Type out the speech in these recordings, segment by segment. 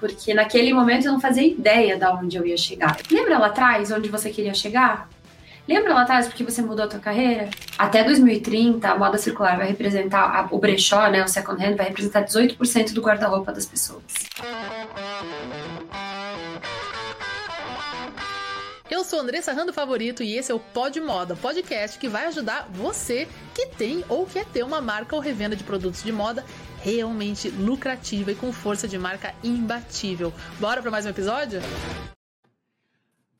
porque naquele momento eu não fazia ideia de onde eu ia chegar. Lembra lá atrás onde você queria chegar? Lembra lá atrás porque você mudou a tua carreira? Até 2030, a moda circular vai representar, a, o brechó, né, o second hand, vai representar 18% do guarda-roupa das pessoas. Eu sou Andressa Rando Favorito e esse é o Pod Moda, podcast que vai ajudar você que tem ou quer ter uma marca ou revenda de produtos de moda realmente lucrativa e com força de marca imbatível. Bora para mais um episódio?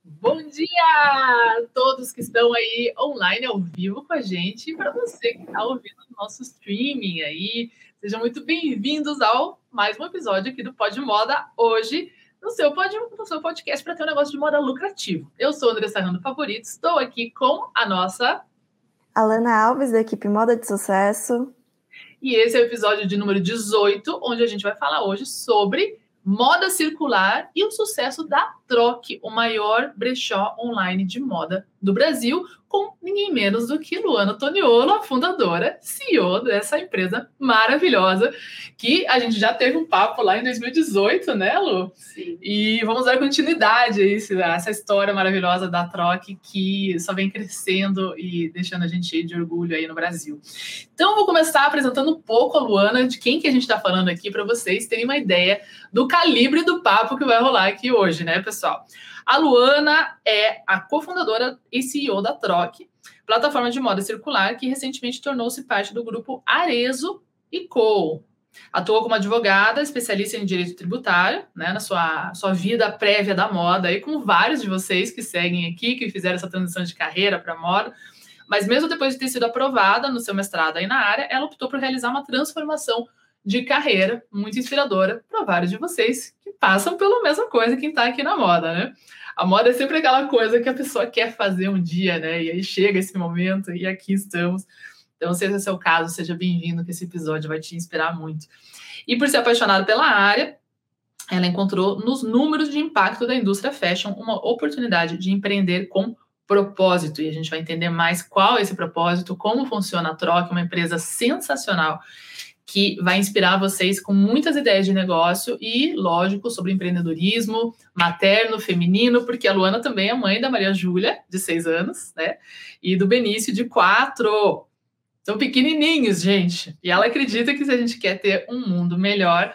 Bom dia a todos que estão aí online ao vivo com a gente e para você que está ouvindo o nosso streaming aí. Sejam muito bem-vindos ao mais um episódio aqui do Pod Moda hoje no seu, pod, no seu podcast para ter um negócio de moda lucrativo. Eu sou André Sarrando Favorito, estou aqui com a nossa Alana Alves, da equipe Moda de Sucesso. E esse é o episódio de número 18, onde a gente vai falar hoje sobre moda circular e o sucesso da Troque, o maior brechó online de moda do Brasil, com ninguém menos do que Luana Toniolo, a fundadora, CEO dessa empresa maravilhosa, que a gente já teve um papo lá em 2018, né, Lu? Sim. E vamos dar continuidade a essa história maravilhosa da Troque, que só vem crescendo e deixando a gente cheio de orgulho aí no Brasil. Então, vou começar apresentando um pouco a Luana, de quem que a gente está falando aqui, para vocês terem uma ideia do calibre do papo que vai rolar aqui hoje, né, pessoal? A Luana é a cofundadora e CEO da Troque, plataforma de moda circular que recentemente tornou-se parte do grupo Arezo e Co. Atuou como advogada, especialista em direito tributário, né, na sua, sua vida prévia da moda, e com vários de vocês que seguem aqui, que fizeram essa transição de carreira para moda. Mas mesmo depois de ter sido aprovada no seu mestrado aí na área, ela optou por realizar uma transformação de carreira muito inspiradora para vários de vocês que passam pela mesma coisa que está aqui na moda, né? A moda é sempre aquela coisa que a pessoa quer fazer um dia, né? E aí chega esse momento e aqui estamos. Então, se esse é o seu caso, seja bem-vindo, que esse episódio vai te inspirar muito. E por ser apaixonada pela área, ela encontrou nos números de impacto da indústria fashion uma oportunidade de empreender com propósito. E a gente vai entender mais qual é esse propósito, como funciona a Troca, uma empresa sensacional que vai inspirar vocês com muitas ideias de negócio e, lógico, sobre empreendedorismo materno, feminino, porque a Luana também é mãe da Maria Júlia, de seis anos, né? E do Benício, de quatro. São pequenininhos, gente. E ela acredita que se a gente quer ter um mundo melhor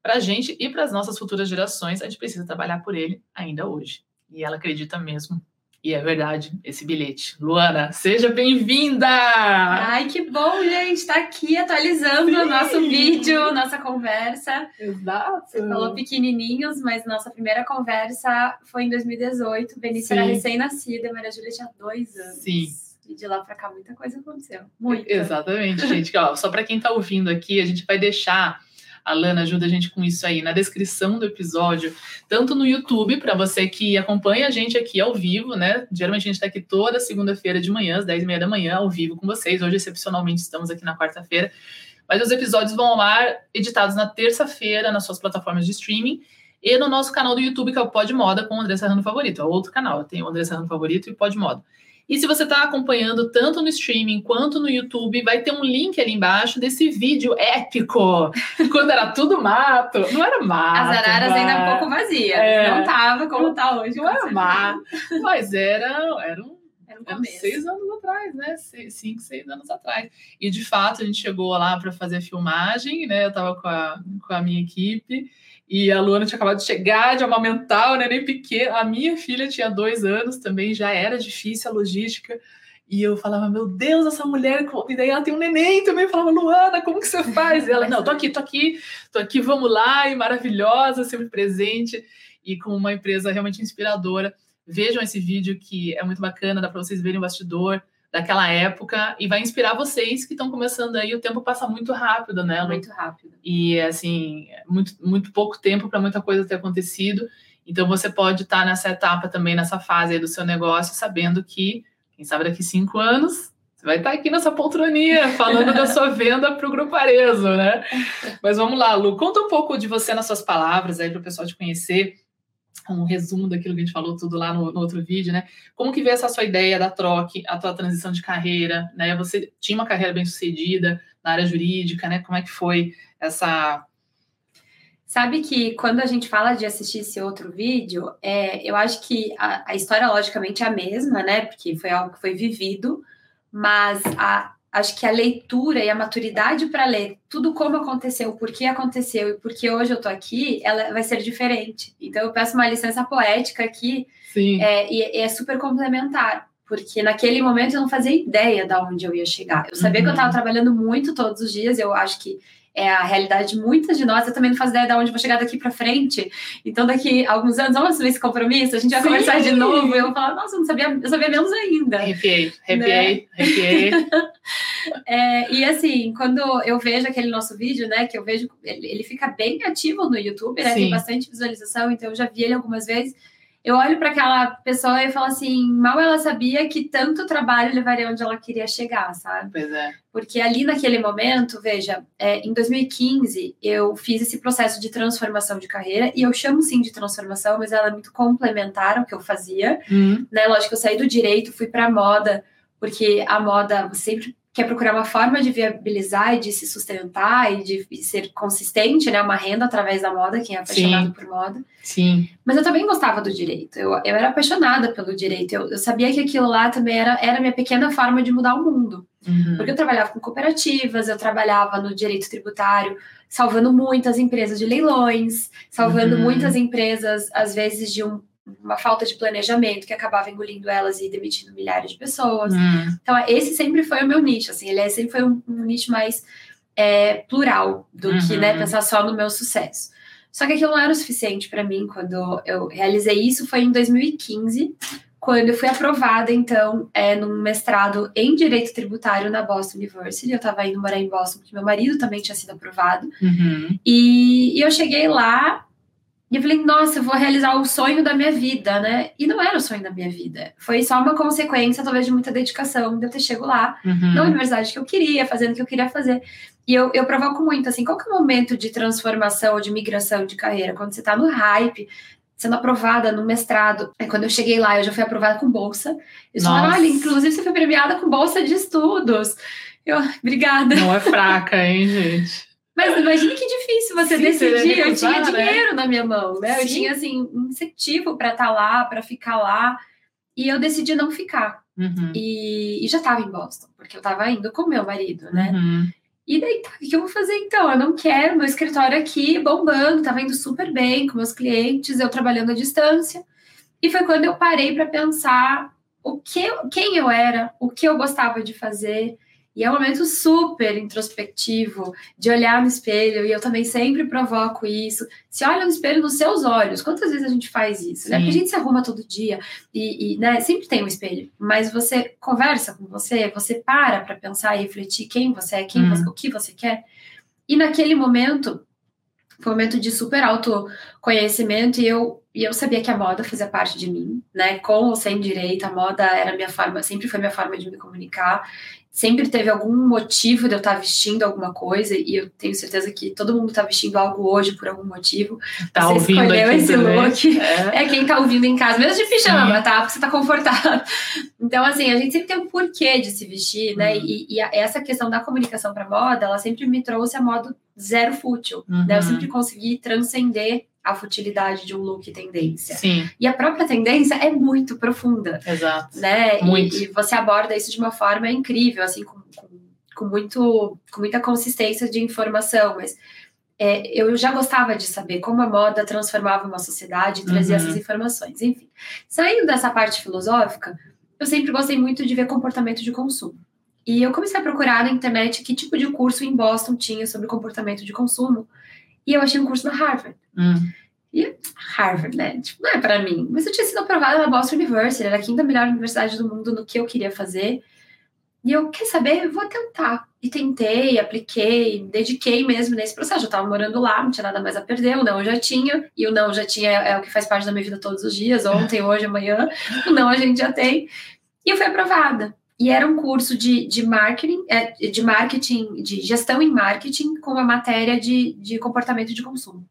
para a gente e para as nossas futuras gerações, a gente precisa trabalhar por ele ainda hoje. E ela acredita mesmo e é verdade, esse bilhete. Luana, seja bem-vinda! Ai, que bom, gente, estar tá aqui atualizando o nosso vídeo, nossa conversa. Exato. Você falou pequenininhos, mas nossa primeira conversa foi em 2018. Benício Sim. era recém-nascida, Maria Júlia tinha dois anos. Sim. E de lá para cá muita coisa aconteceu. Muito. Exatamente, gente. Ó, só para quem está ouvindo aqui, a gente vai deixar a Lana ajuda a gente com isso aí na descrição do episódio, tanto no YouTube, para você que acompanha a gente aqui ao vivo, né? Geralmente a gente está aqui toda segunda-feira de manhã, às 10 e meia da manhã, ao vivo com vocês. Hoje, excepcionalmente, estamos aqui na quarta-feira. Mas os episódios vão ao ar editados na terça-feira nas suas plataformas de streaming e no nosso canal do YouTube, que é o Pod Moda com o André Serrano Favorito. É outro canal, tem o André Serrano Favorito e o Pod Moda. E se você está acompanhando tanto no streaming quanto no YouTube, vai ter um link ali embaixo desse vídeo épico, quando era tudo mato. Não era mato. As araras mas... ainda um pouco vazias. É. Não tava como tá hoje. Não era mato, mas era, era um seis anos atrás, né? Seis, cinco, seis anos atrás. E de fato a gente chegou lá para fazer a filmagem, né? Eu estava com a, com a minha equipe e a Luana tinha acabado de chegar, de amamentar o neném pequeno. A minha filha tinha dois anos também, já era difícil a logística. E eu falava, meu Deus, essa mulher. E daí ela tem um neném também. Eu falava, Luana, como que você faz? E ela, não, tô aqui, tô aqui, tô aqui, vamos lá. E maravilhosa, sempre presente. E com uma empresa realmente inspiradora. Vejam esse vídeo que é muito bacana, dá para vocês verem o bastidor daquela época e vai inspirar vocês que estão começando aí. O tempo passa muito rápido, né? Muito rápido. E assim, muito, muito pouco tempo para muita coisa ter acontecido. Então você pode estar tá nessa etapa também, nessa fase aí do seu negócio, sabendo que, quem sabe daqui cinco anos, você vai estar tá aqui nessa poltroninha falando da sua venda para o Grupo Arezo, né? Mas vamos lá, Lu, conta um pouco de você nas suas palavras aí para o pessoal te conhecer um resumo daquilo que a gente falou tudo lá no, no, outro vídeo, né? Como que veio essa sua ideia da troque, a tua transição de carreira, né? Você tinha uma carreira bem sucedida na área jurídica, né? Como é que foi essa Sabe que quando a gente fala de assistir esse outro vídeo, é, eu acho que a, a, história, logicamente, é a mesma, né? Porque foi algo que foi vivido, mas a, acho que a leitura e a maturidade para ler tudo como aconteceu, por que aconteceu e por que hoje eu tô aqui, ela vai ser diferente. Então, eu peço uma licença poética aqui, é, e, e é super complementar porque naquele momento eu não fazia ideia de onde eu ia chegar. Eu sabia uhum. que eu estava uhum. trabalhando muito todos os dias, eu acho que é a realidade de muitas de nós. Eu também não faço ideia de onde vou chegar daqui para frente. Então, daqui a alguns anos, vamos assumir esse compromisso, a gente vai Sim. conversar de novo. E eu vou falar, nossa, eu não sabia, eu sabia menos ainda. Arrepiei, arrepiei, né? arrepiei. é, e assim, quando eu vejo aquele nosso vídeo, né, que eu vejo, ele, ele fica bem ativo no YouTube, né? Sim. Tem bastante visualização, então eu já vi ele algumas vezes eu olho para aquela pessoa e falo assim, mal ela sabia que tanto trabalho levaria onde ela queria chegar, sabe? Pois é. Porque ali naquele momento, veja, é, em 2015 eu fiz esse processo de transformação de carreira e eu chamo sim de transformação, mas ela é muito complementar ao que eu fazia, uhum. né? Lógico eu saí do direito, fui para moda, porque a moda sempre quer procurar uma forma de viabilizar e de se sustentar e de ser consistente, né? Uma renda através da moda, quem é apaixonado Sim. por moda. Sim. Mas eu também gostava do direito. Eu, eu era apaixonada pelo direito. Eu, eu sabia que aquilo lá também era, era a minha pequena forma de mudar o mundo. Uhum. Porque eu trabalhava com cooperativas, eu trabalhava no direito tributário, salvando muitas empresas de leilões, salvando uhum. muitas empresas, às vezes, de um uma falta de planejamento que acabava engolindo elas e demitindo milhares de pessoas. Hum. Então, esse sempre foi o meu nicho, assim, ele é, sempre foi um, um nicho mais é, plural do uhum. que, né, pensar só no meu sucesso. Só que aquilo não era o suficiente para mim quando eu realizei isso, foi em 2015, quando eu fui aprovada, então, é, num mestrado em Direito Tributário na Boston University. Eu estava indo morar em Boston, porque meu marido também tinha sido aprovado. Uhum. E, e eu cheguei lá, e eu falei, nossa, eu vou realizar o sonho da minha vida, né? E não era o sonho da minha vida. Foi só uma consequência, talvez, de muita dedicação, de eu ter chego lá, uhum. na universidade que eu queria, fazendo o que eu queria fazer. E eu, eu provoco muito, assim, qual que é o momento de transformação ou de migração de carreira? Quando você tá no hype, sendo aprovada no mestrado. É quando eu cheguei lá, eu já fui aprovada com bolsa. Eles falaram, olha, inclusive você foi premiada com bolsa de estudos. Eu, obrigada. Não é fraca, hein, gente? Mas imagine que difícil você Sim, decidir. eu tinha né? dinheiro na minha mão, né? Sim. Eu tinha assim um incentivo para estar tá lá, para ficar lá, e eu decidi não ficar. Uhum. E, e, já estava em Boston, porque eu estava indo com meu marido, né? Uhum. E daí, tá, o que eu vou fazer então? Eu não quero meu escritório aqui bombando, estava indo super bem com meus clientes, eu trabalhando à distância. E foi quando eu parei para pensar o que, quem eu era, o que eu gostava de fazer, e é um momento super introspectivo de olhar no espelho, e eu também sempre provoco isso. Se olha no espelho nos seus olhos, quantas vezes a gente faz isso? Né? Porque a gente se arruma todo dia e, e né, sempre tem um espelho, mas você conversa com você, você para para pensar e refletir quem você é, quem uhum. você, o que você quer. E naquele momento, foi um momento de super autoconhecimento e eu, e eu sabia que a moda fazia parte de mim, né? Com ou sem direito, a moda era minha forma, sempre foi minha forma de me comunicar sempre teve algum motivo de eu estar vestindo alguma coisa, e eu tenho certeza que todo mundo está vestindo algo hoje por algum motivo. Tá você ouvindo escolheu esse também. look. É. é. quem está ouvindo em casa, mesmo de pijama, Sim. tá? Porque você está confortável. Então, assim, a gente sempre tem um porquê de se vestir, né? Uhum. E, e a, essa questão da comunicação para moda, ela sempre me trouxe a modo zero fútil. Uhum. Né? Eu sempre consegui transcender a futilidade de um look tendência. Sim. E a própria tendência é muito profunda. Exato. Né? Muito. E, e você aborda isso de uma forma incrível, assim, com, com, com muito, com muita consistência de informação, mas é, eu já gostava de saber como a moda transformava uma sociedade e trazia uhum. essas informações. Enfim, saindo dessa parte filosófica, eu sempre gostei muito de ver comportamento de consumo. E eu comecei a procurar na internet que tipo de curso em Boston tinha sobre comportamento de consumo. E eu achei um curso na Harvard. Hum. E Harvard, né? Tipo, não é para mim. Mas eu tinha sido aprovada na Boston University, era a quinta melhor universidade do mundo no que eu queria fazer. E eu, quer saber? Eu vou tentar. E tentei, apliquei, dediquei mesmo nesse processo. Eu estava morando lá, não tinha nada mais a perder. O não eu já tinha, e o não já tinha é o que faz parte da minha vida todos os dias, ontem, hoje, amanhã. O não a gente já tem. E eu fui aprovada. E era um curso de, de marketing, é, de marketing, de gestão em marketing, com a matéria de, de comportamento de consumo.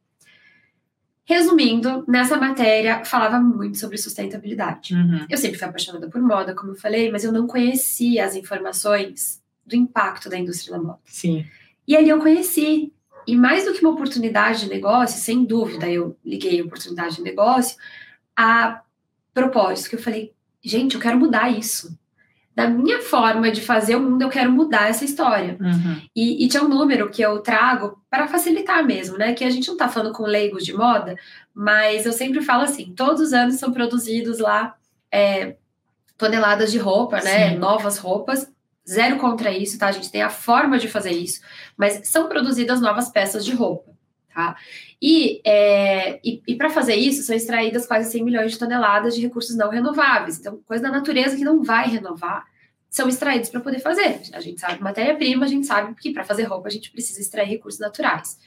Resumindo, nessa matéria falava muito sobre sustentabilidade. Uhum. Eu sempre fui apaixonada por moda, como eu falei, mas eu não conhecia as informações do impacto da indústria da moda. Sim. E ali eu conheci e mais do que uma oportunidade de negócio, sem dúvida, eu liguei oportunidade de negócio a propósito, que eu falei, gente, eu quero mudar isso. Da minha forma de fazer o mundo, eu quero mudar essa história. Uhum. E, e tinha um número que eu trago para facilitar mesmo, né? Que a gente não está falando com leigos de moda, mas eu sempre falo assim: todos os anos são produzidos lá é, toneladas de roupa, né? Sim. Novas roupas. Zero contra isso, tá? A gente tem a forma de fazer isso, mas são produzidas novas peças de roupa, tá? E, é, e, e para fazer isso, são extraídas quase 100 milhões de toneladas de recursos não renováveis. Então, coisa da natureza que não vai renovar, são extraídos para poder fazer. A gente sabe matéria-prima, a gente sabe que para fazer roupa a gente precisa extrair recursos naturais.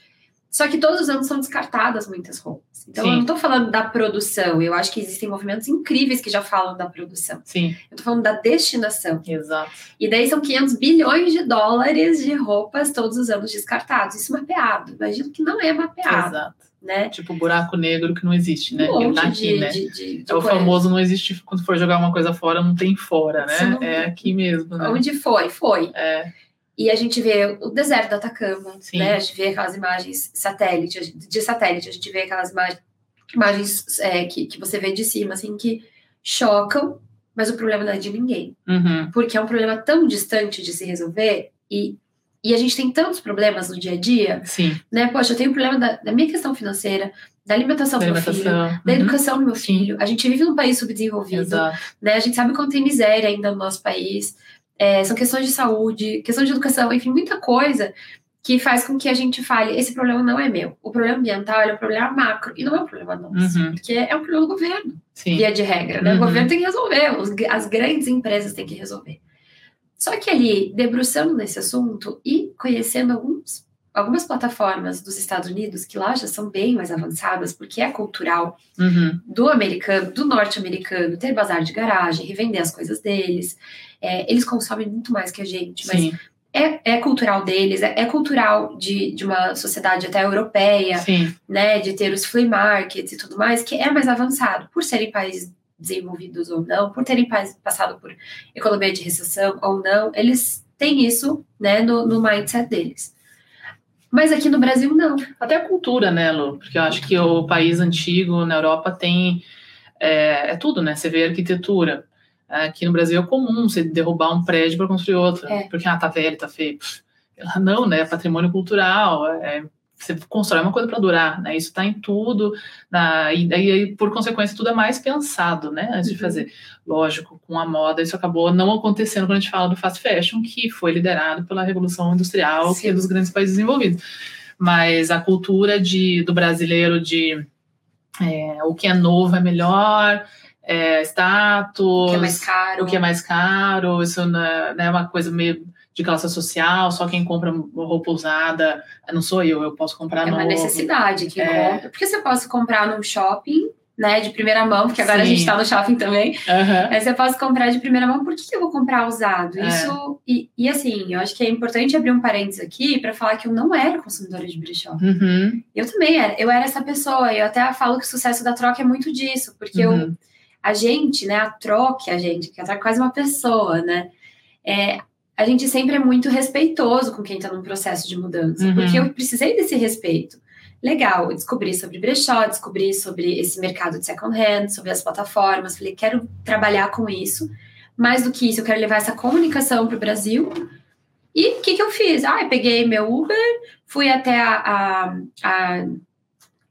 Só que todos os anos são descartadas muitas roupas. Então, Sim. eu não estou falando da produção. Eu acho que existem movimentos incríveis que já falam da produção. Sim, Eu estou falando da destinação. exato. E daí são 500 bilhões de dólares de roupas todos os anos descartados. Isso mapeado. Imagino que não é mapeado, Exato. né? Tipo buraco negro que não existe, né? Um Ele tá aqui, de, né? de, de, É o coisa. famoso não existe quando for jogar uma coisa fora, não tem fora, né? não- É aqui mesmo, né? Onde foi? Foi. É, E a gente vê o deserto do Atacama, Sim. né? A gente vê aquelas imagens satélite, de satélite, a gente vê aquelas imagens, imagens é, que, que você vê de cima, assim, que chocam, mas o problema não é de ninguém. uhum, Porque é um problema tão distante de se resolver e, e a gente tem tantos problemas no dia a dia, sim. né? Poxa, eu tenho problema da, da minha questão financeira, da alimentação do meu filho, Alimentação. da uhum, educação do meu Sim. filho. A gente vive num país subdesenvolvido, Exato. né? A gente sabe quanto tem miséria ainda no nosso país. É, são questões de saúde, questão de educação, enfim, muita coisa que faz com que a gente fale, esse problema não é meu. O problema ambiental é um problema macro e não é um problema nosso, Uhum. porque é um problema do governo, Sim. via de regra, né? Uhum. O governo tem que resolver, os- as grandes empresas têm que resolver. Só que ali, debruçando nesse assunto e conhecendo alguns, algumas plataformas dos Estados Unidos, que lá já são bem mais avançadas, porque é cultural, Uhum, do americano, do norte-americano, ter bazar de garagem, revender as coisas deles. É, eles consomem muito mais que a gente, mas Sim. é, é cultural deles, é, é cultural de, de uma sociedade até europeia, Sim. né? De ter os flea markets e tudo mais, que é mais avançado, por serem países desenvolvidos ou não, por terem passado por economia de recessão ou não, eles têm isso, né, no, no mindset deles. Mas aqui no Brasil, não. Até a cultura, né, Lu? Porque eu acho que o país antigo na Europa tem. É, é tudo, né? Você vê arquitetura. Aqui no Brasil é comum você derrubar um prédio para construir outro. É. Porque, ah, tá velho, tá feio. Pff, Não, né? É patrimônio cultural. é- você constrói uma coisa para durar, né? Isso está em tudo. Na, e daí, por consequência, tudo é mais pensado, né? Antes de Uhum. fazer. Lógico, com a moda, isso acabou não acontecendo quando a gente fala do fast fashion, que foi liderado pela Revolução Industrial, que é Sim. dos grandes países desenvolvidos mas a cultura de, do brasileiro de é, o que é novo é melhor, é, status, O que é mais caro. o que é mais caro, isso não é, não é uma coisa meio de classe social, só quem compra roupa usada não sou eu, eu posso comprar É uma novo. necessidade que É. compra. Porque você pode comprar num shopping, né, de primeira mão, porque agora a Sim. gente tá no shopping também. Aham, Aí você pode comprar de primeira mão, por que, eu vou comprar usado? É. Isso. E, e assim, eu acho que é importante abrir um parênteses aqui para falar que eu não era consumidora de brechó. uhum, Eu também era. Eu era essa pessoa. Eu até falo que o sucesso da troca é muito disso, porque eu, uhum, a gente, né, a troca, a gente, que a troca é quase uma pessoa, né? É, a gente sempre é muito respeitoso com quem está num processo de mudança, Uhum. porque eu precisei desse respeito. Legal, eu descobri sobre brechó, descobri sobre esse mercado de second hand, sobre as plataformas, falei, quero trabalhar com isso. Mais do que isso, eu quero levar essa comunicação para o Brasil. E o que, que eu fiz? Ah, eu peguei meu Uber, fui até a, a, a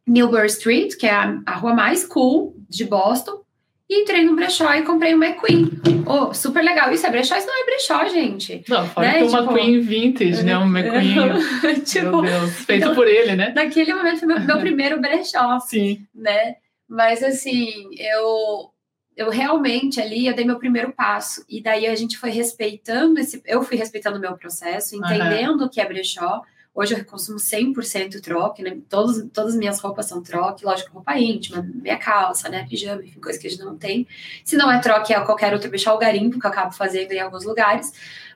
Newburgh Street, que é a, a rua mais cool de Boston, e entrei no brechó e comprei uma McQueen. Oh, super legal. Isso é brechó? Isso não é brechó, gente. Não, fora Né, que uma tipo- Queen vintage, né? Um McQueen, tipo, meu Deus, feito então- por ele, né? naquele momento foi meu, meu primeiro brechó, Sim, né? Mas assim, eu eu realmente ali eu dei meu primeiro passo e daí a gente foi respeitando esse eu fui respeitando o meu processo, entendendo o que é brechó. Hoje eu consumo 100% troque, né? Todos, todas as minhas roupas são troque, lógico, roupa íntima, minha calça, né? Pijama, enfim, coisa que a gente não tem. Se não é troque, é qualquer outro brechó, o garimpo, que eu acabo fazendo em alguns lugares.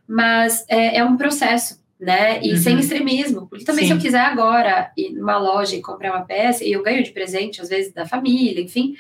Mas é, é um processo, né? E Uhum. sem extremismo. Porque também, Sim. se eu quiser agora ir numa loja e comprar uma peça, e eu ganho de presente, às vezes, da família, enfim,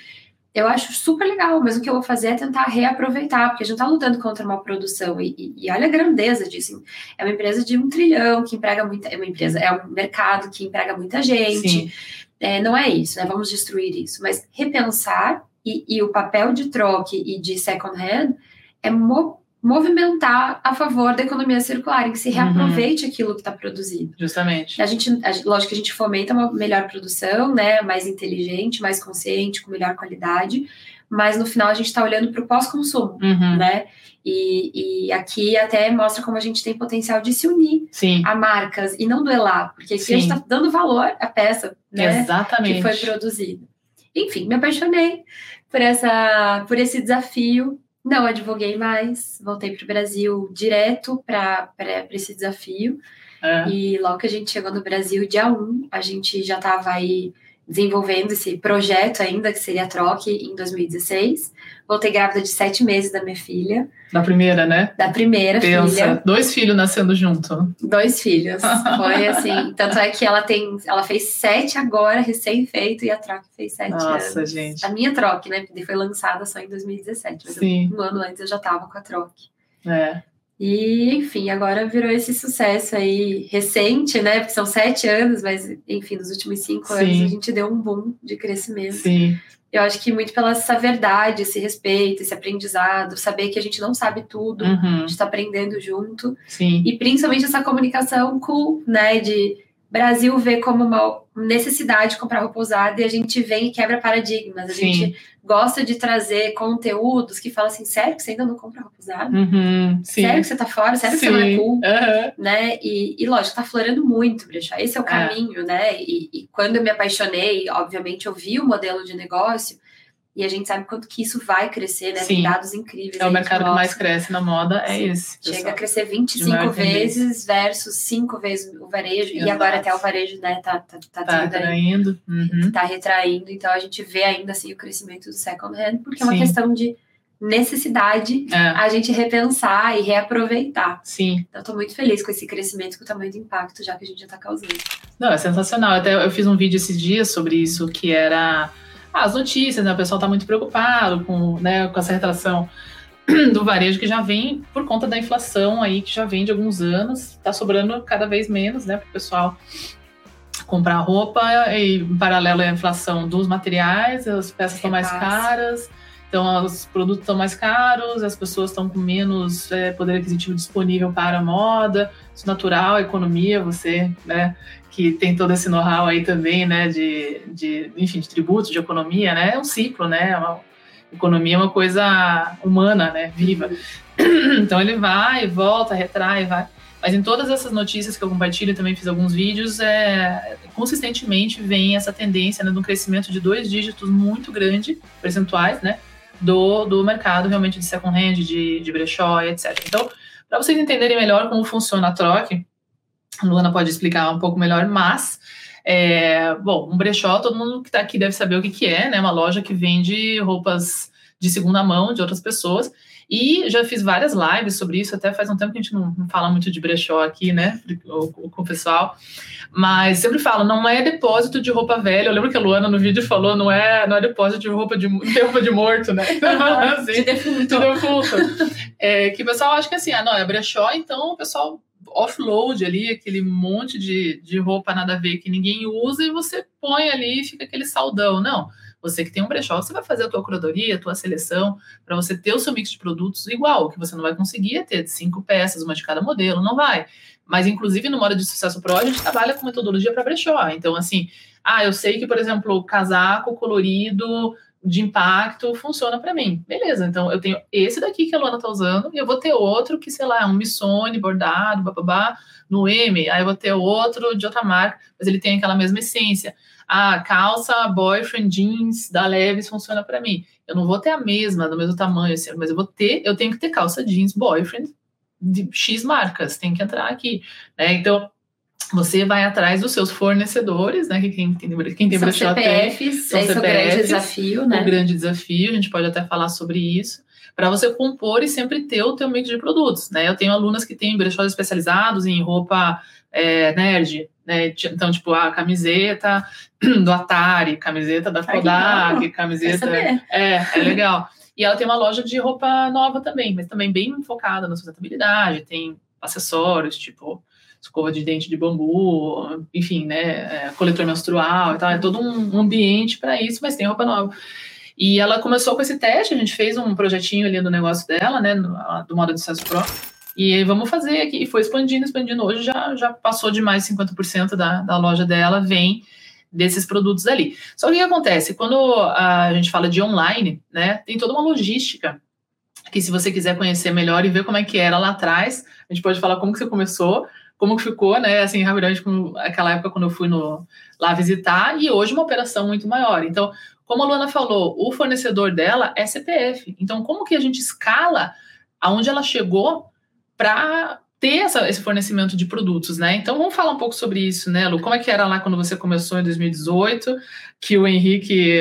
eu acho super legal, mas o que eu vou fazer é tentar reaproveitar, porque a gente está lutando contra uma produção, e, e, e, olha a grandeza disso. É uma empresa de um trilhão que emprega muita. É uma empresa, é um mercado que emprega muita gente. É, não é isso, né? Vamos destruir isso. Mas repensar e, e o papel de troque e de second hand é mo movimentar a favor da economia circular, em que se uhum. reaproveite uhum. aquilo que está produzido. Justamente. A gente, a, lógico que a gente fomenta uma melhor produção, né, mais inteligente, mais consciente, com melhor qualidade, mas no final a gente está olhando para o pós-consumo, uhum. né? E, e, aqui até mostra como a gente tem potencial de se unir Sim. a marcas e não duelar, porque aqui Sim. a gente está dando valor à peça né, Exatamente. que foi produzida. Enfim, me apaixonei por, essa, por esse desafio não advoguei mais, voltei para o Brasil direto para esse desafio. É. E logo que a gente chegou no Brasil, dia 1, a gente já estava aí desenvolvendo esse projeto ainda, que seria a Troque, em 2016. Voltei grávida de sete meses da minha filha. Da primeira, né? Da primeira Pensa, filha. Dois filhos nascendo junto. Dois filhos. Foi assim. Tanto é que ela tem. Ela fez sete agora, recém-feito, e a Troque fez sete Nossa, anos. gente. A minha Troque, né? Porque foi lançada só em 2017. Mas Sim. um ano antes eu já estava com a Troque. É. E, enfim, agora virou esse sucesso aí recente, né? Porque são sete anos, mas, enfim, nos últimos cinco Sim. anos a gente deu um boom de crescimento. Sim. Eu acho que muito pela essa verdade, esse respeito, esse aprendizado, saber que a gente não sabe tudo, uhum. a gente está aprendendo junto. Sim. E principalmente essa comunicação cool, né? De Brasil ver como uma necessidade de comprar roupa usada e a gente vem e quebra paradigmas. A Sim. gente gosta de trazer conteúdos que falam assim, sério que você ainda não compra roupa usada? Uhum, sério que você tá fora? Sério que você não é cool? Uhum. Né? E, e lógico, tá florando muito, Brechó. Esse é o é. caminho, é. né? E, e, quando eu me apaixonei, obviamente, eu vi o modelo de negócio e a gente sabe quanto que isso vai crescer, né? Sim. Tem dados incríveis. É o mercado que mais cresce na moda, é Sim. esse. Pessoal. Chega a crescer 25 vezes versus 5 vezes o varejo. Exato. E agora até o varejo, né, tá, tá, tá, tá retraindo. Uhum. Tá retraindo. Então a gente vê ainda assim o crescimento do second hand, porque Sim. é uma questão de necessidade é. a gente repensar e reaproveitar. Sim. Então, estou muito feliz com esse crescimento, com o tamanho do impacto já que a gente já está causando. Não, é sensacional. Até eu fiz um vídeo esses dias sobre isso, que era as notícias, né? O pessoal está muito preocupado com, né, com essa retração do varejo que já vem por conta da inflação aí, que já vem de alguns anos, está sobrando cada vez menos, né, para o pessoal comprar roupa e em paralelo à inflação dos materiais, as peças estão mais caras, então os produtos estão mais caros, as pessoas estão com menos é, poder aquisitivo disponível para a moda, isso é natural, a economia, você, né, que tem todo esse know-how aí também, né, de, de, enfim, de tributos, de economia, né, é um ciclo, né, uma, economia é uma coisa humana, né, viva. Então ele vai, volta, retrai, vai. Mas em todas essas notícias que eu compartilho, também fiz alguns vídeos, é, consistentemente vem essa tendência né, de um crescimento de dois dígitos muito grande, percentuais, né, do, do mercado realmente de second hand, de, de brechó, etc. Então, para vocês entenderem melhor como funciona a troca, a Luana pode explicar um pouco melhor, mas é, bom, um brechó, todo mundo que está aqui deve saber o que, que é, né? Uma loja que vende roupas de segunda mão de outras pessoas. E já fiz várias lives sobre isso, até faz um tempo que a gente não, não fala muito de brechó aqui, né, com o pessoal. Mas sempre falo, não é depósito de roupa velha. Eu lembro que a Luana no vídeo falou, não é, não é depósito de roupa de, de roupa de morto, né? assim, de defunto. De defunto. É, que o pessoal acha que assim, ah, não, é brechó, então o pessoal offload ali, aquele monte de, de roupa nada a ver que ninguém usa e você põe ali e fica aquele saldão. Não, você que tem um brechó, você vai fazer a tua curadoria, a tua seleção, para você ter o seu mix de produtos igual. O que você não vai conseguir é ter cinco peças, uma de cada modelo, não vai. Mas, inclusive, no Moda de Sucesso Pro, a gente trabalha com metodologia para brechó. Então, assim, ah, eu sei que, por exemplo, casaco colorido de impacto funciona para mim. Beleza, então eu tenho esse daqui que a Luana tá usando e eu vou ter outro que, sei lá, é um Missone bordado, bababá, no M, aí eu vou ter outro de outra marca, mas ele tem aquela mesma essência. A calça boyfriend jeans da Leves funciona para mim. Eu não vou ter a mesma, do mesmo tamanho, assim, mas eu vou ter, eu tenho que ter calça jeans boyfriend de X marcas, tem que entrar aqui, né? Então, você vai atrás dos seus fornecedores, né? Que quem tem, quem tem são CPFs, tem. São esse CPFs, é o grande desafio, né? O grande desafio, a gente pode até falar sobre isso, para você compor e sempre ter o teu mix de produtos, né? Eu tenho alunas que têm brechós especializados em roupa é, nerd, Né? Então, tipo, a camiseta do Atari, camiseta da Kodak, camiseta. É, é legal. E ela tem uma loja de roupa nova também, mas também bem focada na sustentabilidade, tem acessórios, tipo escova de dente de bambu, enfim, né, é, coletor menstrual e tal, é todo um ambiente para isso, mas tem roupa nova. E ela começou com esse teste, a gente fez um projetinho ali do negócio dela, né, do modo de sucesso pro, e vamos fazer aqui, e foi expandindo, expandindo, hoje já, já passou de mais 50% da, da loja dela, vem desses produtos ali. Só que o que acontece? Quando a gente fala de online, né, tem toda uma logística que se você quiser conhecer melhor e ver como é que era lá atrás, a gente pode falar como que você começou, como ficou, né, assim, rapidamente, como aquela época quando eu fui no, lá visitar, e hoje uma operação muito maior. Então, como a Luana falou, o fornecedor dela é CPF. Então, como que a gente escala aonde ela chegou para ter essa, esse fornecimento de produtos, né? Então vamos falar um pouco sobre isso, né, Lu? Como é que era lá quando você começou em 2018? Que o Henrique,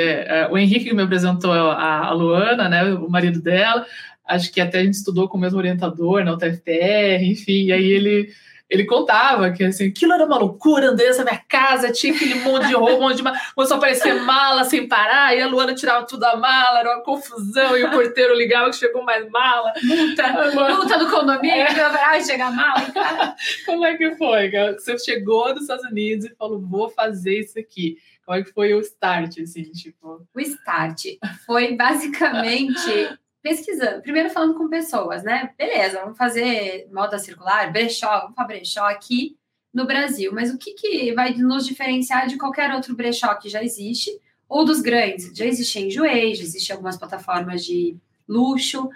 uh, o Henrique que me apresentou a, a Luana, né, o marido dela, acho que até a gente estudou com o mesmo orientador na UTFPR, enfim, e aí ele ele contava que assim, aquilo era uma loucura, andei nessa minha casa, tinha aquele monte de roupa, um monte de mala, começou a aparecer mala sem parar, e a Luana tirava tudo da mala, era uma confusão, e o porteiro ligava que chegou mais mala. Multa, multa do condomínio, é. ai, chega mala, cara. Como é que foi? Você chegou dos Estados Unidos e falou, vou fazer isso aqui. Como é que foi o start, assim, tipo? O start foi basicamente pesquisando, primeiro falando com pessoas, né? Beleza, vamos fazer moda circular, brechó, vamos fazer brechó aqui no Brasil, mas o que, que vai nos diferenciar de qualquer outro brechó que já existe, ou dos grandes? Já existe Enjoei, já existe algumas plataformas de luxo,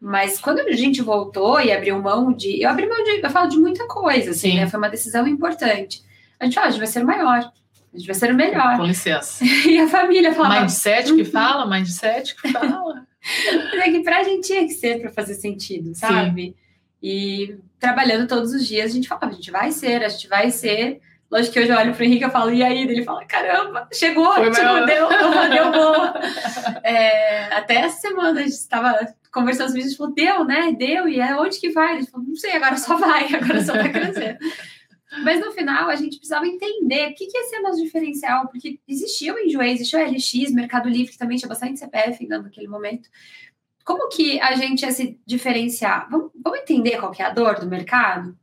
mas quando a gente voltou e abriu mão de. Eu abri mão de. Eu falo de muita coisa, assim, né? Foi uma decisão importante. A gente falou, a gente vai ser o maior. A gente vai ser o melhor. Com licença. e a família falava. Mindset que fala, mindset que fala. É que pra gente tinha que ser para fazer sentido, sabe? Sim. E trabalhando todos os dias, a gente fala, a gente vai ser, a gente vai ser. Lógico que hoje eu olho pro Henrique e falo, e aí? Ele fala, caramba, chegou, Foi tipo, deu, deu bom. é, até essa semana a gente estava conversando sobre isso, a gente falou, deu, né? Deu, e é onde que vai? Ele falou, não sei, agora só vai, agora só vai crescer. Mas no final a gente precisava entender o que, que ia ser nosso diferencial, porque existia o Enjoei, existia o LX, Mercado Livre, que também tinha bastante CPF naquele momento. Como que a gente ia se diferenciar? Vamos, vamos entender qual é a dor do mercado?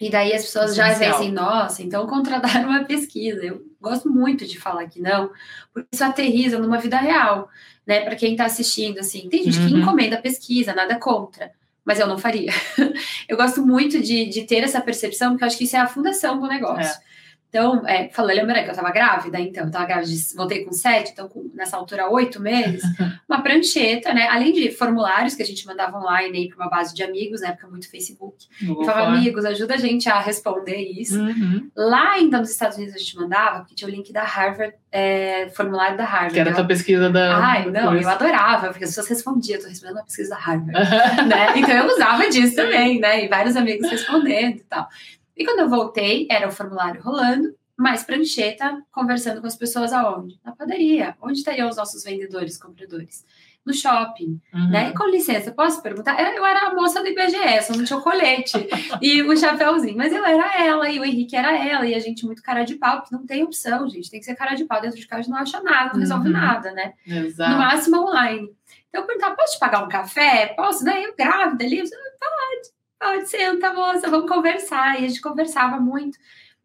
E daí as pessoas já veem assim, nossa, então contrataram uma pesquisa. Eu gosto muito de falar que não, porque isso aterriza numa vida real, né? Para quem está assistindo, assim, tem gente uhum. que encomenda pesquisa, nada contra mas eu não faria. eu gosto muito de, de ter essa percepção, porque eu acho que isso é a fundação do negócio. É. Então, é, falou, lembra que eu tava grávida? Então, eu tava grávida, voltei com sete, então com, nessa altura, oito meses, uma prancheta, né? Além de formulários que a gente mandava online aí para uma base de amigos, na época muito Facebook. Boa. E falava, amigos, ajuda a gente a responder isso. Uhum. Lá ainda nos Estados Unidos a gente mandava, porque tinha o link da Harvard, é, formulário da Harvard. Que era a tua pesquisa da. Ai, não, coisa. eu adorava, porque as pessoas respondiam, eu tô respondendo a pesquisa da Harvard. né? Então eu usava disso também, né? E vários amigos respondendo e tal. E quando eu voltei, era o formulário rolando, mais prancheta, conversando com as pessoas aonde? Na padaria. Onde estariam os nossos vendedores, compradores? No shopping, uhum. né? E com licença, posso perguntar? Eu era a moça do IBGE, só não tinha o colete e o chapéuzinho, mas eu era ela e o Henrique era ela, e a gente muito cara de pau, porque não tem opção, gente, tem que ser cara de pau. Dentro de casa não acha nada, não resolve uhum. nada, né? Exato. No máximo online. Então eu perguntava, posso te pagar um café? Posso? Né? Eu grávida ali, pode pode senta, moça, vamos conversar. E a gente conversava muito.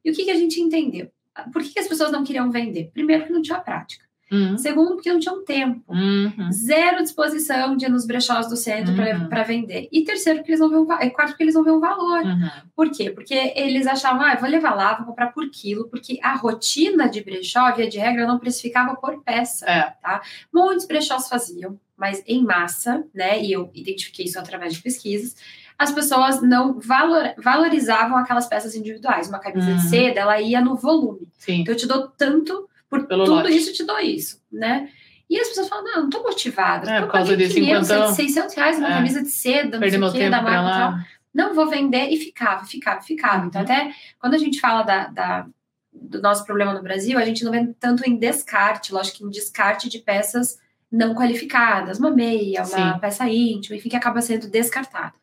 E o que, que a gente entendeu? Por que, que as pessoas não queriam vender? Primeiro, porque não tinha prática. Uhum. Segundo, porque não tinham tempo. Uhum. Zero disposição de ir nos brechós do centro uhum. para vender. E terceiro, porque eles não é quarto, porque eles não o valor. Uhum. Por quê? Porque eles achavam, ah, vou levar lá, vou comprar por quilo, porque a rotina de brechó, via de regra, não precificava por peça. É. Tá? Muitos brechós faziam, mas em massa, né? E eu identifiquei isso através de pesquisas as pessoas não valor, valorizavam aquelas peças individuais. Uma camisa uhum. de seda, ela ia no volume. Sim. Então, eu te dou tanto, por Pelo tudo lote. isso, eu te dou isso, né? E as pessoas falam, não, não tô motivada. É, por causa de 50... 600 reais uma é. camisa de seda, não sei o quê, da marca Não, vou vender. E ficava, ficava, ficava. Então, uhum. Então, até quando a gente fala da, da, do nosso problema no Brasil, a gente não vê tanto em descarte, lógico que em descarte de peças não qualificadas, uma meia, uma Sim. peça íntima, enfim, que acaba sendo descartada.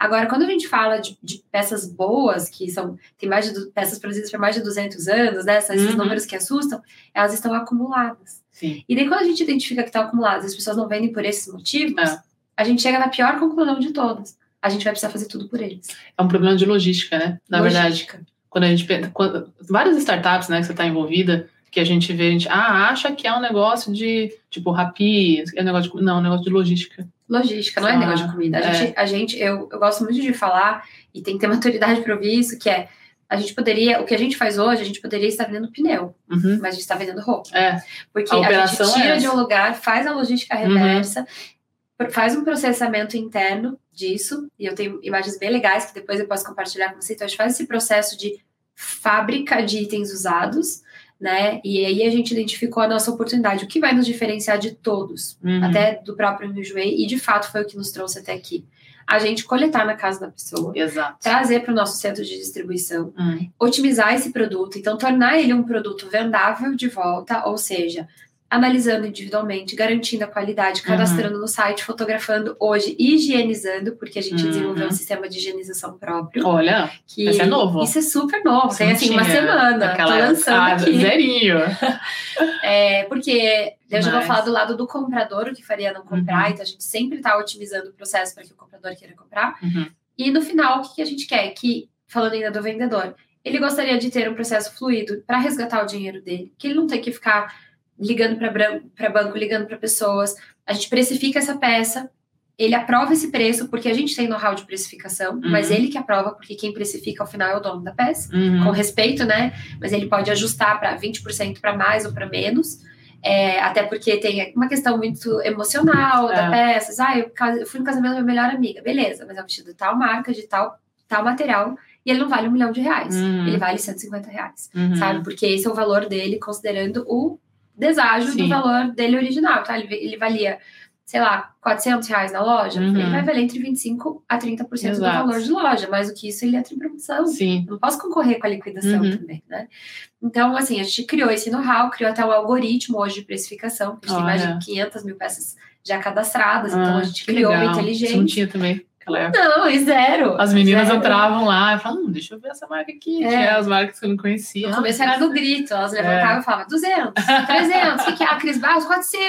Agora, quando a gente fala de, de peças boas, que são tem mais de peças produzidas por mais de 200 anos, né, esses uhum. números que assustam, elas estão acumuladas. Sim. E daí, quando a gente identifica que estão acumuladas, as pessoas não vendem por esses motivos, é. a gente chega na pior conclusão de todas. A gente vai precisar fazer tudo por eles. É um problema de logística, né? Na logística. verdade. Quando a gente quando, várias startups, né, que você está envolvida, que a gente vê, a gente ah, acha que é um negócio de tipo rapi, é um negócio de, não, é um negócio de logística. Logística, não é negócio de comida. A é. gente, a gente eu, eu gosto muito de falar e tem que ter maturidade para ouvir isso, que é a gente poderia, o que a gente faz hoje, a gente poderia estar vendendo pneu, uhum. mas a gente está vendendo roupa. É. Porque a, a gente tira é de um lugar, faz a logística uhum. reversa, uhum. faz um processamento interno disso, e eu tenho imagens bem legais que depois eu posso compartilhar com você. Então, a gente faz esse processo de fábrica de itens usados, né? E aí a gente identificou a nossa oportunidade, o que vai nos diferenciar de todos, uhum. até do próprio Enjoei, e de fato foi o que nos trouxe até aqui. A gente coletar na casa da pessoa, Exato. trazer para o nosso centro de distribuição, uhum. otimizar esse produto, então tornar ele um produto vendável de volta, ou seja, analisando individualmente, garantindo a qualidade, cadastrando uhum. no site, fotografando hoje, higienizando, porque a gente uhum. desenvolveu um sistema de higienização próprio. Olha, que isso é novo. Isso é super novo, tem assim uma semana, tô lançando ah, aqui. Zerinho. é, porque eu já vou falar do lado do comprador, o que faria não comprar, uhum. então a gente sempre está otimizando o processo para que o comprador queira comprar. Uhum. E no final, o que a gente quer? Que, falando ainda do vendedor, ele gostaria de ter um processo fluido para resgatar o dinheiro dele, que ele não tem que ficar ligando para banco, ligando para pessoas. A gente precifica essa peça, ele aprova esse preço, porque a gente tem know-how de precificação, uhum. mas ele que aprova, porque quem precifica ao final é o dono da peça, uhum. com respeito, né? Mas ele pode ajustar para 20% para mais ou para menos. É, até porque tem uma questão muito emocional é. da peça. Ah, eu, eu fui no casamento da minha melhor amiga. Beleza, mas é um vestido de tal marca, de tal, tal material, e ele não vale um milhão de reais. Uhum. Ele vale 150 reais, uhum. sabe? Porque esse é o valor dele, considerando o deságio Sim. do valor dele original, tá? Ele, ele valia, sei lá, 400 reais na loja, uhum. ele vai valer entre 25% a 30% Exato. do valor de loja, mais do que isso ele em promoção. Sim. não posso concorrer com a liquidação uhum. também, né? Então, assim, a gente criou esse know-how, criou até o um algoritmo hoje de precificação, a gente tem mais de 500 mil peças já cadastradas, então ah, então a gente criou legal. uma inteligência. Isso não tinha também naquela época. Não, e zero. As meninas zero. entravam lá e falavam, hum, deixa eu ver essa marca aqui. É. Tinha as marcas que eu não conhecia. No começo era no grito, elas levantavam é. e falavam 200, 300, o que, é? A Cris Barros? 400.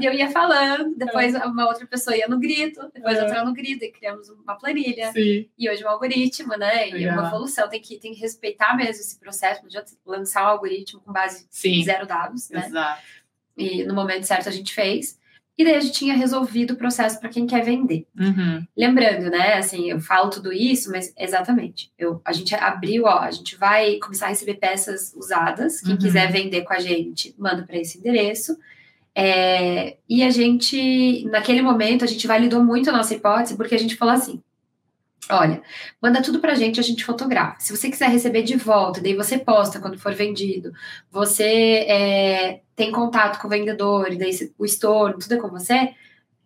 e eu ia falando, depois uma outra pessoa ia no grito, depois é. outra no grito, e criamos uma planilha. Sim. E hoje um algoritmo, né? E Legal. uma evolução, tem que, tem que respeitar mesmo esse processo, não adianta lançar um algoritmo com base Sim. em zero dados, né? Exato. E no momento certo a gente fez. E daí a gente tinha resolvido o processo para quem quer vender. Uhum. Lembrando, né? Assim, eu falo tudo isso, mas exatamente. Eu, a gente abriu, ó, a gente vai começar a receber peças usadas. Quem uhum. quiser vender com a gente, manda para esse endereço. É, e a gente, naquele momento, a gente validou muito a nossa hipótese, porque a gente falou assim: Olha, manda tudo pra gente, a gente fotografa. Se você quiser receber de volta, daí você posta quando for vendido. Você é, tem contato com o vendedor, e daí o estorno, tudo é com você,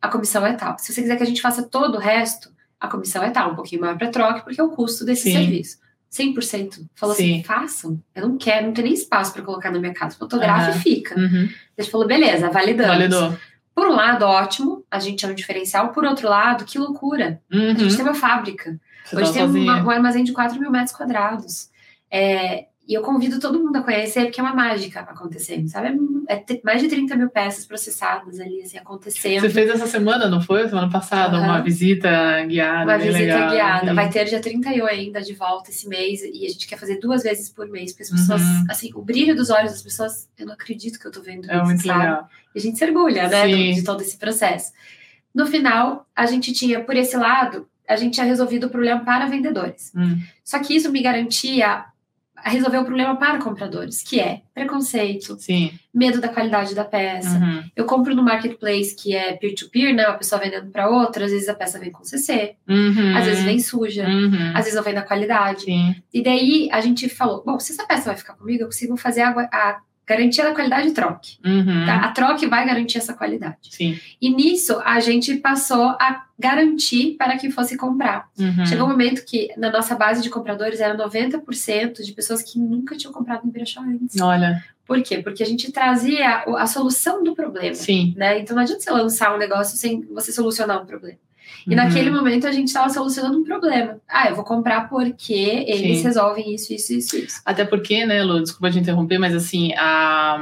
a comissão é tal. Se você quiser que a gente faça todo o resto, a comissão é tal, um pouquinho maior para troca, porque é o custo desse Sim. serviço. 100%. Falou assim, Sim. assim, façam. Eu não quero, não tem nem espaço para colocar na minha casa. Fotografa uhum. e fica. Uhum. A gente falou, beleza, validamos. Validou. Por um lado, ótimo, a gente é um diferencial. Por outro lado, que loucura. Uhum. A gente tem uma fábrica. Você Hoje tá tem uma, um armazém de 4 mil metros quadrados. É, e eu convido todo mundo a conhecer, porque é uma mágica acontecendo, sabe? É mais de 30 mil peças processadas ali, assim, acontecendo. Você fez essa semana, não foi? Semana passada, uhum. uma visita guiada. Uma visita legal, guiada. Vai ter dia 31 ainda de volta esse mês, e a gente quer fazer duas vezes por mês, porque as pessoas, uhum. assim, o brilho dos olhos das pessoas, eu não acredito que eu tô vendo é isso, muito sabe? Legal. E a gente se orgulha, né, sim. de todo esse processo. No final, a gente tinha, por esse lado, a gente tinha resolvido o problema para vendedores. Hum. Só que isso me garantia a resolver o problema para compradores, que é preconceito, Sim. medo da qualidade da peça. Uhum. Eu compro no marketplace que é peer-to-peer, né? Uma pessoa vendendo para outra, às vezes a peça vem com CC, uhum. às vezes vem suja, uhum. às vezes não vem na qualidade. Sim. E daí a gente falou: bom, se essa peça vai ficar comigo, eu consigo fazer a, a garantia da qualidade troque. Uhum. Tá? A troque vai garantir essa qualidade. Sim. E nisso a gente passou a garantir para que fosse comprar. Uhum. Chegou um momento que na nossa base de compradores era 90% de pessoas que nunca tinham comprado no brechó antes. Olha. Por quê? Porque a gente trazia a, a solução do problema. Sim. Né? Então não adianta você lançar um negócio sem você solucionar um problema. E uhum. naquele momento a gente estava solucionando um problema. Ah, eu vou comprar porque eles Sim. resolvem isso, isso, isso, isso. Até porque, né, Lu, desculpa te interromper, mas assim, a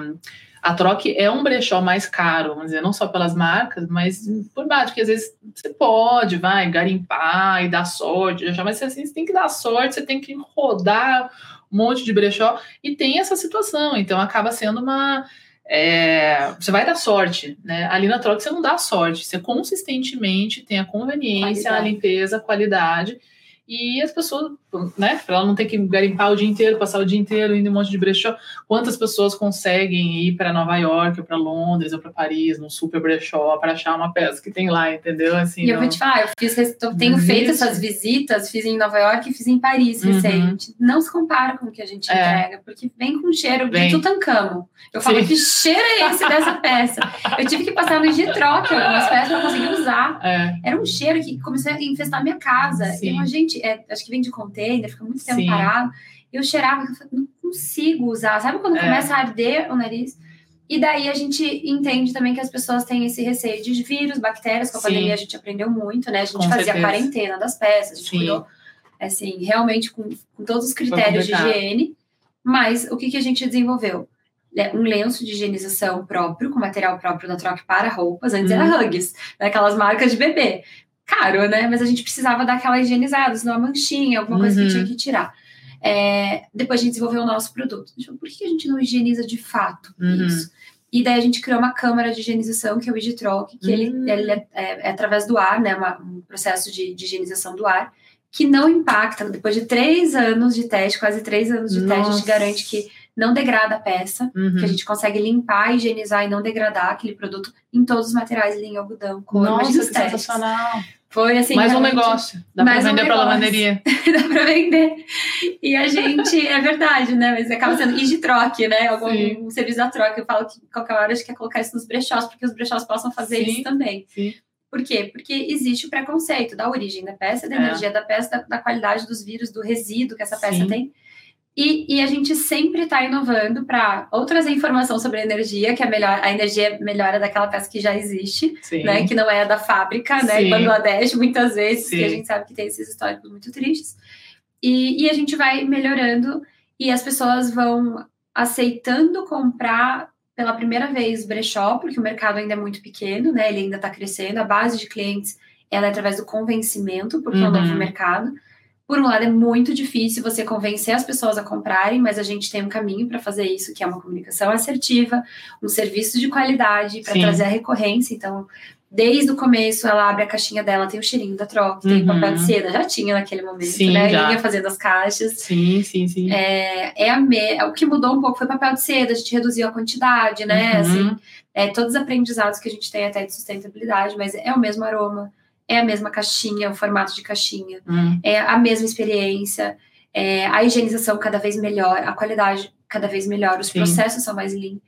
a Troc é um brechó mais caro, vamos dizer, não só pelas marcas, mas por baixo, que às vezes você pode, vai, garimpar e dar sorte, mas assim, você tem que dar sorte, você tem que rodar um monte de brechó, e tem essa situação, então acaba sendo uma... É, você vai dar sorte, né? Ali na Troc você não dá sorte, você consistentemente tem a conveniência, qualidade. a limpeza, a qualidade, e as pessoas, né, para ela não ter que garimpar o dia inteiro, passar o dia inteiro indo em um monte de brechó, quantas pessoas conseguem ir para Nova York, ou para Londres, ou para Paris, num super brechó, para achar uma peça que tem lá, entendeu? Assim, e não... eu vou te falar, eu fiz, eu tenho feito essas visitas, fiz em Nova York e fiz em Paris uhum. recente. Não se compara com o que a gente é. entrega, porque vem com cheiro vem. de Tutankhamon. Eu falo, Sim. que cheiro é esse dessa peça? Eu tive que passar no de troca algumas peças para conseguir usar. É. Era um cheiro que começou a infestar minha casa. Sim. E a gente gente, é, acho que vem de container, fica muito tempo Sim. parado. Eu cheirava, eu falei, não consigo usar. Sabe quando é. começa a arder o nariz? E daí a gente entende também que as pessoas têm esse receio de vírus, bactérias. Com a Sim. pandemia a gente aprendeu muito, né? A gente com fazia certeza. quarentena das peças, a gente Sim. cuidou, assim, realmente com, com todos os critérios de higiene. Mas o que, que a gente desenvolveu? É, um lenço de higienização próprio, com material próprio da troca para roupas. Antes uhum. era Hugs, né? aquelas marcas de bebê caro, né? Mas a gente precisava dar aquela higienizada, senão a manchinha, alguma coisa uhum. que tinha que tirar. É, depois a gente desenvolveu o nosso produto. Por que a gente não higieniza de fato uhum. isso? E daí a gente criou uma câmara de higienização, que é o Higitroc, que uhum. ele, ele é, é, é, através do ar, né? Uma, um processo de, de, higienização do ar, que não impacta. Depois de três anos de teste, quase três anos de Nossa. teste, a gente garante que não degrada a peça, uhum. que a gente consegue limpar, higienizar e não degradar aquele produto em todos os materiais, linha, algodão, cor, Nossa, que sensacional! Foi assim. Mais um negócio. Dá para vender um para lavanderia. Dá para vender. E a gente, é verdade, né? Mas acaba sendo e de troque, né? Algum um serviço da troca. Eu falo que qualquer hora a gente quer colocar isso nos brechós, porque os brechós possam fazer Sim. isso também. Sim. Por quê? Porque existe o preconceito da origem da peça, da é. energia da peça, da, da, qualidade dos vírus, do resíduo que essa peça Sim. tem. E, e, a gente sempre está inovando para ou trazer informação sobre a energia, que é melhor, a energia melhora daquela peça que já existe, né? Que não é a da fábrica, né? Em Bangladesh, muitas vezes, Sim. que a gente sabe que tem esses históricos muito tristes. E, e a gente vai melhorando e as pessoas vão aceitando comprar pela primeira vez brechó, porque o mercado ainda é muito pequeno, né? Ele ainda está crescendo, a base de clientes ela é através do convencimento, porque uhum. é um novo mercado. Por um lado, é muito difícil você convencer as pessoas a comprarem, mas a gente tem um caminho para fazer isso, que é uma comunicação assertiva, um serviço de qualidade para trazer a recorrência. Então, desde o começo, ela abre a caixinha dela, tem o cheirinho da troca, tem uhum. papel de seda, já tinha naquele momento, sim, né? Já. Linha fazendo as caixas. Sim, sim, sim. É, é a me... O que mudou um pouco foi papel de seda, a gente reduziu a quantidade, né? Uhum. Assim, é, todos os aprendizados que a gente tem até de sustentabilidade, mas é o mesmo aroma é a mesma caixinha, o formato de caixinha, hum. é a mesma experiência, é a higienização cada vez melhor, a qualidade cada vez melhor, os Sim. processos são mais limpos.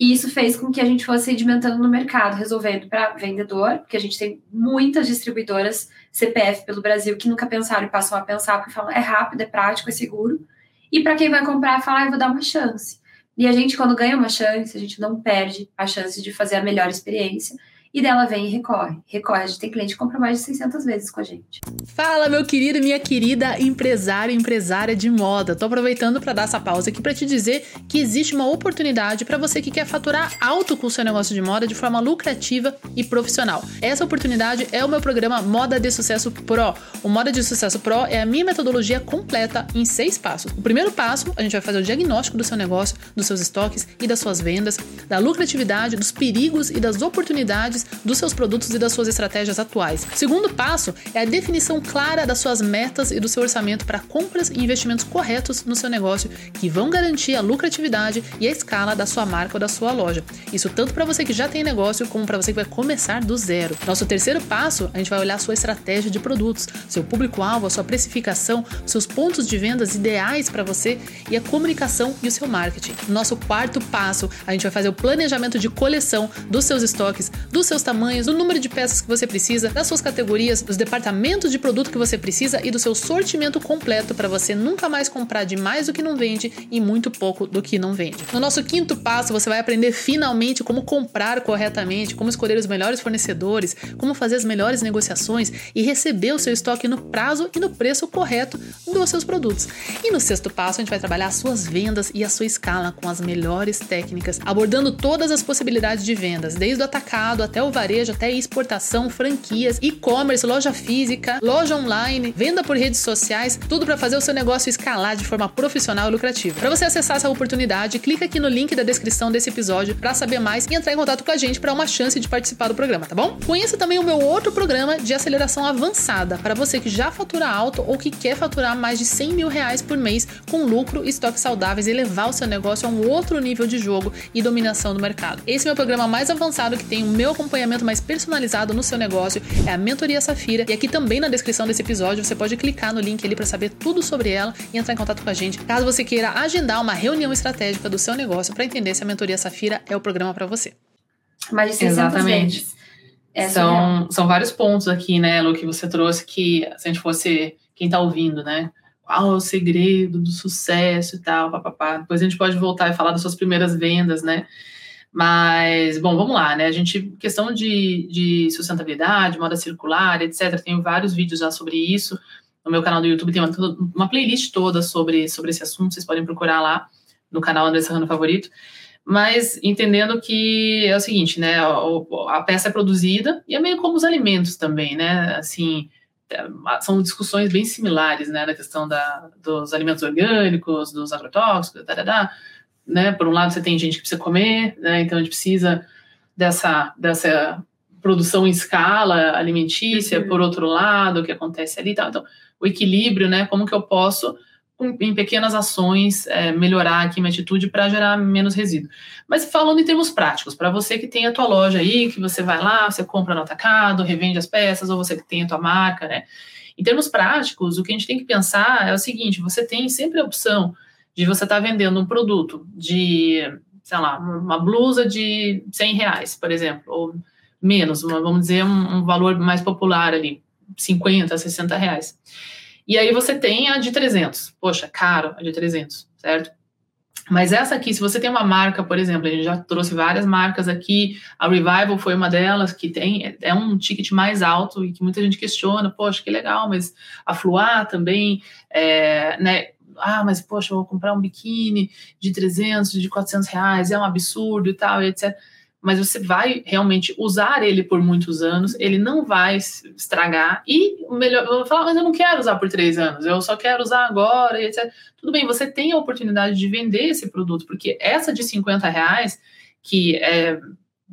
E isso fez com que a gente fosse sedimentando no mercado, resolvendo para vendedor, porque a gente tem muitas distribuidoras CPF pelo Brasil que nunca pensaram e passam a pensar, porque falam é rápido, é prático, é seguro. E para quem vai comprar, fala, ah, eu vou dar uma chance. E a gente, quando ganha uma chance, a gente não perde a chance de fazer a melhor experiência e dela vem e recorre. Recorre, gente tem cliente que compra mais de 600 vezes com a gente. Fala, meu querido e minha querida empresário e empresária de moda. Tô aproveitando para dar essa pausa aqui para te dizer que existe uma oportunidade para você que quer faturar alto com o seu negócio de moda de forma lucrativa e profissional. Essa oportunidade é o meu programa Moda de Sucesso Pro. O Moda de Sucesso Pro é a minha metodologia completa em seis passos. O primeiro passo, a gente vai fazer o diagnóstico do seu negócio, dos seus estoques e das suas vendas, da lucratividade, dos perigos e das oportunidades dos seus produtos e das suas estratégias atuais. O segundo passo é a definição clara das suas metas e do seu orçamento para compras e investimentos corretos no seu negócio que vão garantir a lucratividade e a escala da sua marca ou da sua loja. Isso tanto para você que já tem negócio como para você que vai começar do zero. Nosso terceiro passo, a gente vai olhar a sua estratégia de produtos, seu público-alvo, a sua precificação, seus pontos de vendas ideais para você e a comunicação e o seu marketing. Nosso quarto passo, a gente vai fazer o planejamento de coleção dos seus estoques, dos seus tamanhos, do número de peças que você precisa, das suas categorias, dos departamentos de produto que você precisa e do seu sortimento completo para você nunca mais comprar de mais do que não vende e muito pouco do que não vende. No nosso quinto passo, você vai aprender finalmente como comprar corretamente, como escolher os melhores fornecedores, como fazer as melhores negociações e receber o seu estoque no prazo e no preço correto dos seus produtos. E no sexto passo, a gente vai trabalhar as suas vendas e a sua escala com as melhores técnicas, abordando todas as possibilidades de vendas, desde o atacado até o varejo, até exportação, franquias, e-commerce, loja física, loja online, venda por redes sociais, tudo para fazer o seu negócio escalar de forma profissional e lucrativa. Para você acessar essa oportunidade, clica aqui no link da descrição desse episódio para saber mais e entrar em contato com a gente para uma chance de participar do programa, tá bom? Conheça também o meu outro programa de aceleração avançada para você que já fatura alto ou que quer faturar mais de 100 mil reais por mês com lucro estoques saudáveis e levar o seu negócio a um outro nível de jogo e dominação do mercado. Esse é o meu programa mais avançado que tem o meu acompanhamento mais personalizado no seu negócio, é a Mentoria Safira. E aqui também na descrição desse episódio você pode clicar no link ali para saber tudo sobre ela e entrar em contato com a gente, caso você queira agendar uma reunião estratégica do seu negócio para entender se a Mentoria Safira é o programa para você. Mais de 600 Exatamente. É são, são vários pontos aqui, né, Lu, que você trouxe que se a gente fosse quem está ouvindo, né? Qual é o segredo do sucesso e tal, papapá. Depois a gente pode voltar e falar das suas primeiras vendas, né? Mas, bom, vamos lá, né? A gente, questão de, de sustentabilidade, moda circular, etc., tem vários vídeos já sobre isso. No meu canal do YouTube tem uma, uma playlist toda sobre, sobre esse assunto, vocês podem procurar lá no canal André Serrano Favorito. Mas entendendo que é o seguinte, né? A, a peça é produzida e é meio como os alimentos também, né? Assim, são discussões bem similares, né, na questão da, dos alimentos orgânicos, dos agrotóxicos, tá, né, por um lado você tem gente que precisa comer, né, então a gente precisa dessa, dessa produção em escala alimentícia, uhum. por outro lado, o que acontece ali, tá, então o equilíbrio, né, como que eu posso em pequenas ações, é, melhorar aqui minha atitude para gerar menos resíduo. Mas falando em termos práticos, para você que tem a tua loja aí, que você vai lá, você compra no atacado, revende as peças, ou você que tem a tua marca, né? Em termos práticos, o que a gente tem que pensar é o seguinte: você tem sempre a opção de você estar tá vendendo um produto de, sei lá, uma blusa de 100 reais, por exemplo, ou menos, uma, vamos dizer, um, um valor mais popular ali, 50, 60 reais. E aí você tem a de 300. Poxa, caro a de 300, certo? Mas essa aqui, se você tem uma marca, por exemplo, a gente já trouxe várias marcas aqui, a Revival foi uma delas, que tem é um ticket mais alto e que muita gente questiona, poxa, que legal, mas a Fluá também, é, né, ah, mas poxa, eu vou comprar um biquíni de 300, de 400 reais, é um absurdo e tal, etc mas você vai realmente usar ele por muitos anos, ele não vai estragar. E melhor, eu vou falar, mas eu não quero usar por três anos, eu só quero usar agora, etc. Tudo bem, você tem a oportunidade de vender esse produto, porque essa de 50 reais, que é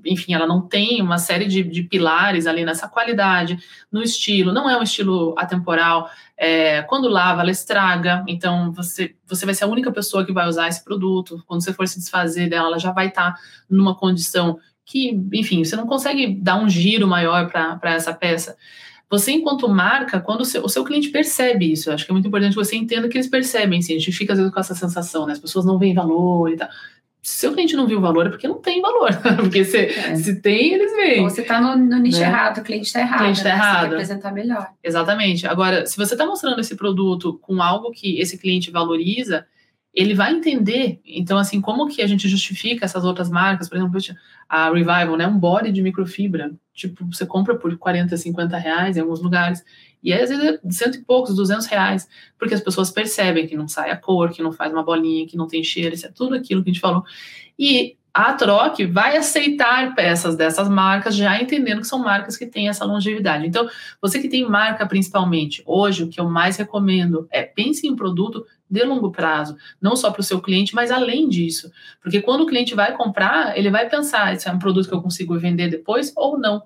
enfim, ela não tem uma série de, de, pilares ali nessa qualidade, no estilo, não é um estilo atemporal. É, quando lava, ela estraga, então você, você vai ser a única pessoa que vai usar esse produto. Quando você for se desfazer dela, ela já vai estar tá numa condição que, enfim, você não consegue dar um giro maior para essa peça. Você, enquanto marca, quando o seu, o seu, cliente percebe isso, eu acho que é muito importante que você entenda que eles percebem, assim, a gente fica às vezes com essa sensação, né? As pessoas não veem valor e tal se o cliente não viu o valor, é porque não tem valor. porque se, é. se tem, eles veem. Ou você está no, no, nicho né? errado, o cliente está errado. O cliente está né? errado. Você tem que apresentar melhor. Exatamente. Agora, se você está mostrando esse produto com algo que esse cliente valoriza, ele vai entender. Então, assim, como que a gente justifica essas outras marcas? Por exemplo, a Revival, né? Um body de microfibra. Tipo, você compra por 40, 50 reais em alguns lugares. E às vezes é cento e poucos, duzentos reais, porque as pessoas percebem que não sai a cor, que não faz uma bolinha, que não tem cheiro, isso é tudo aquilo que a gente falou. E a Troc vai aceitar peças dessas marcas, já entendendo que são marcas que têm essa longevidade. Então, você que tem marca principalmente, hoje o que eu mais recomendo é pense em um produto de longo prazo, não só para o seu cliente, mas além disso. Porque quando o cliente vai comprar, ele vai pensar, se é um produto que eu consigo vender depois ou não.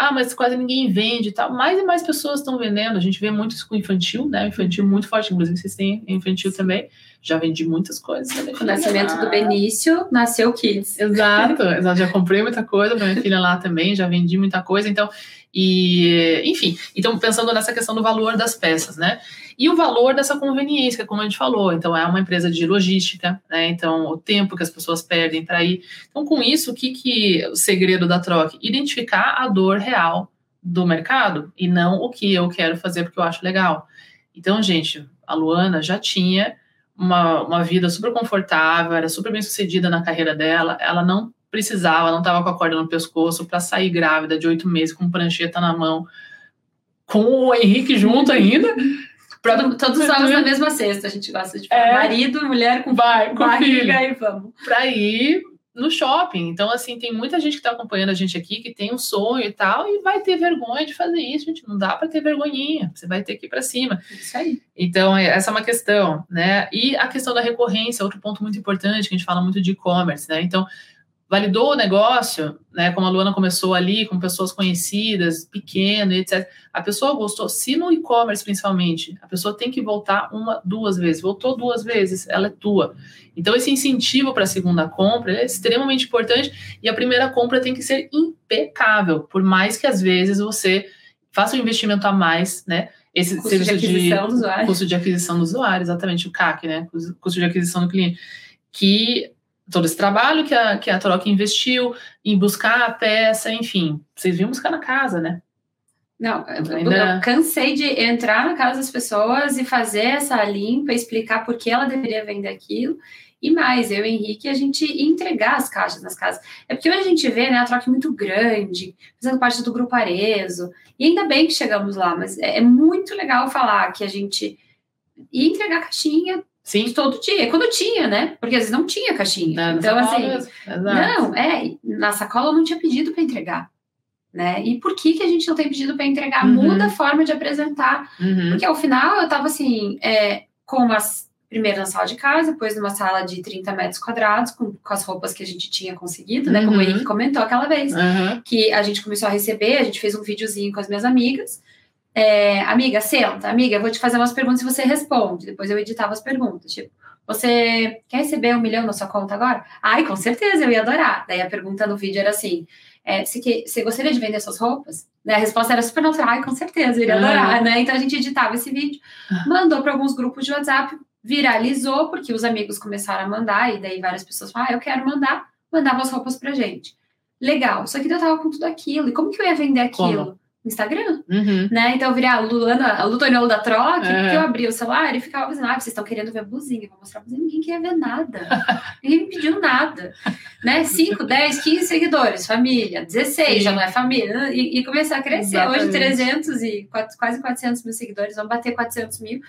Ah, mas quase ninguém vende e tal. Mais e mais pessoas estão vendendo. A gente vê muito isso com infantil, né? Infantil muito forte. Inclusive, vocês têm infantil também. Já vendi muitas coisas. minha Com o nascimento lá. do Benício, nasceu o Kids. Exato, exato. Já comprei muita coisa para minha filha lá também, já vendi muita coisa, então, e enfim, então pensando nessa questão do valor das peças, né? E o valor dessa conveniência, como a gente falou, então é uma empresa de logística, né? Então o tempo que as pessoas perdem para ir. Então, com isso, o que, que o segredo da troca? Identificar a dor real do mercado e não o que eu quero fazer porque eu acho legal. Então, gente, a Luana já tinha uma, uma vida super confortável, era super bem sucedida na carreira dela, ela não precisava, não estava com a corda no pescoço para sair grávida de oito meses com prancheta na mão, com o Henrique junto ainda. Pra, Todo- todos os ovos na mesma cesta, a gente gosta de. É. Marido, mulher com Vai, com barriga e vamos. para ir no shopping. Então, assim, tem muita gente que está acompanhando a gente aqui que tem um sonho e tal, e vai ter vergonha de fazer isso, gente. Não dá para ter vergonhinha. Você vai ter que ir para cima. Isso aí. Então, é- essa é uma questão, né? E a questão da recorrência, outro ponto muito importante, que a gente fala muito de e-commerce, né? Então, validou o negócio, né? Como a Luana começou ali, com pessoas conhecidas, pequeno, e etc. A pessoa gostou, se no e-commerce principalmente, a pessoa tem que voltar uma, duas vezes. Voltou duas vezes, ela é tua. Então, esse incentivo para a segunda compra é extremamente importante e a primeira compra tem que ser impecável, por mais que às vezes você faça um investimento a mais, né? Esse Custo de serviço aquisição do usuário. custo de aquisição do usuário, exatamente o CAC, né? Custo de aquisição do cliente. Que todo esse trabalho que a, que a Troca investiu em buscar a peça, enfim, vocês vinham buscar na casa, né? Não, eu, Ainda- eu cansei de entrar na casa das pessoas e fazer essa limpa, explicar por que ela deveria vender aquilo. E mais, eu e o Henrique, a gente entregar as caixas nas casas. É porque hoje a gente vê né, a troca muito grande, fazendo parte do grupo Arezo. E ainda bem que chegamos lá, mas é, é muito legal falar que a gente ia entregar caixinha Sim. todo dia. Quando tinha, né? Porque às vezes não tinha caixinha. Na- na então, assim, mesmo. Não, é, na sacola eu não tinha pedido para entregar. Né? E por que, que a gente não tem pedido para entregar? Uhum. Muda a forma de apresentar. Uhum. Porque ao final eu tava assim, é, com umas. Primeiro na sala de casa, depois numa sala de 30 metros quadrados, com, com as roupas que a gente tinha conseguido, né? Como o Uhum. Henrique comentou aquela vez. Que a gente começou a receber, a gente fez um videozinho com as minhas amigas. É, amiga, senta, amiga, eu vou te fazer umas perguntas e você responde. Depois eu editava as perguntas. Tipo, você quer receber um milhão na sua conta agora? Ai, com certeza, eu ia adorar. Daí a pergunta no vídeo era assim: é, você, que, você gostaria de vender suas roupas? A resposta era super natural, ai, com certeza, eu iria Ah. adorar, né? Então a gente editava esse vídeo, mandou para alguns grupos de WhatsApp, viralizou, porque os amigos começaram a mandar, e daí várias pessoas falaram, ah, eu quero mandar, mandavam as roupas pra gente. Legal, só que eu tava com tudo aquilo, e como que eu ia vender aquilo? Como? Instagram, Uhum. né? Então eu virei a Luana, a Lutoniola da troca, É. porque eu abria o celular e ficava dizendo, ah, vocês estão querendo ver blusinha, eu vou mostrar pra vocês. Ninguém queria ver nada. Ninguém me pediu nada. Né? 5, 10, 15 seguidores, família, 16, Sim. já não é família. E, e começar a crescer. Hoje, Exatamente. 300 e quat- quase 400 mil seguidores, vão bater 400 mil.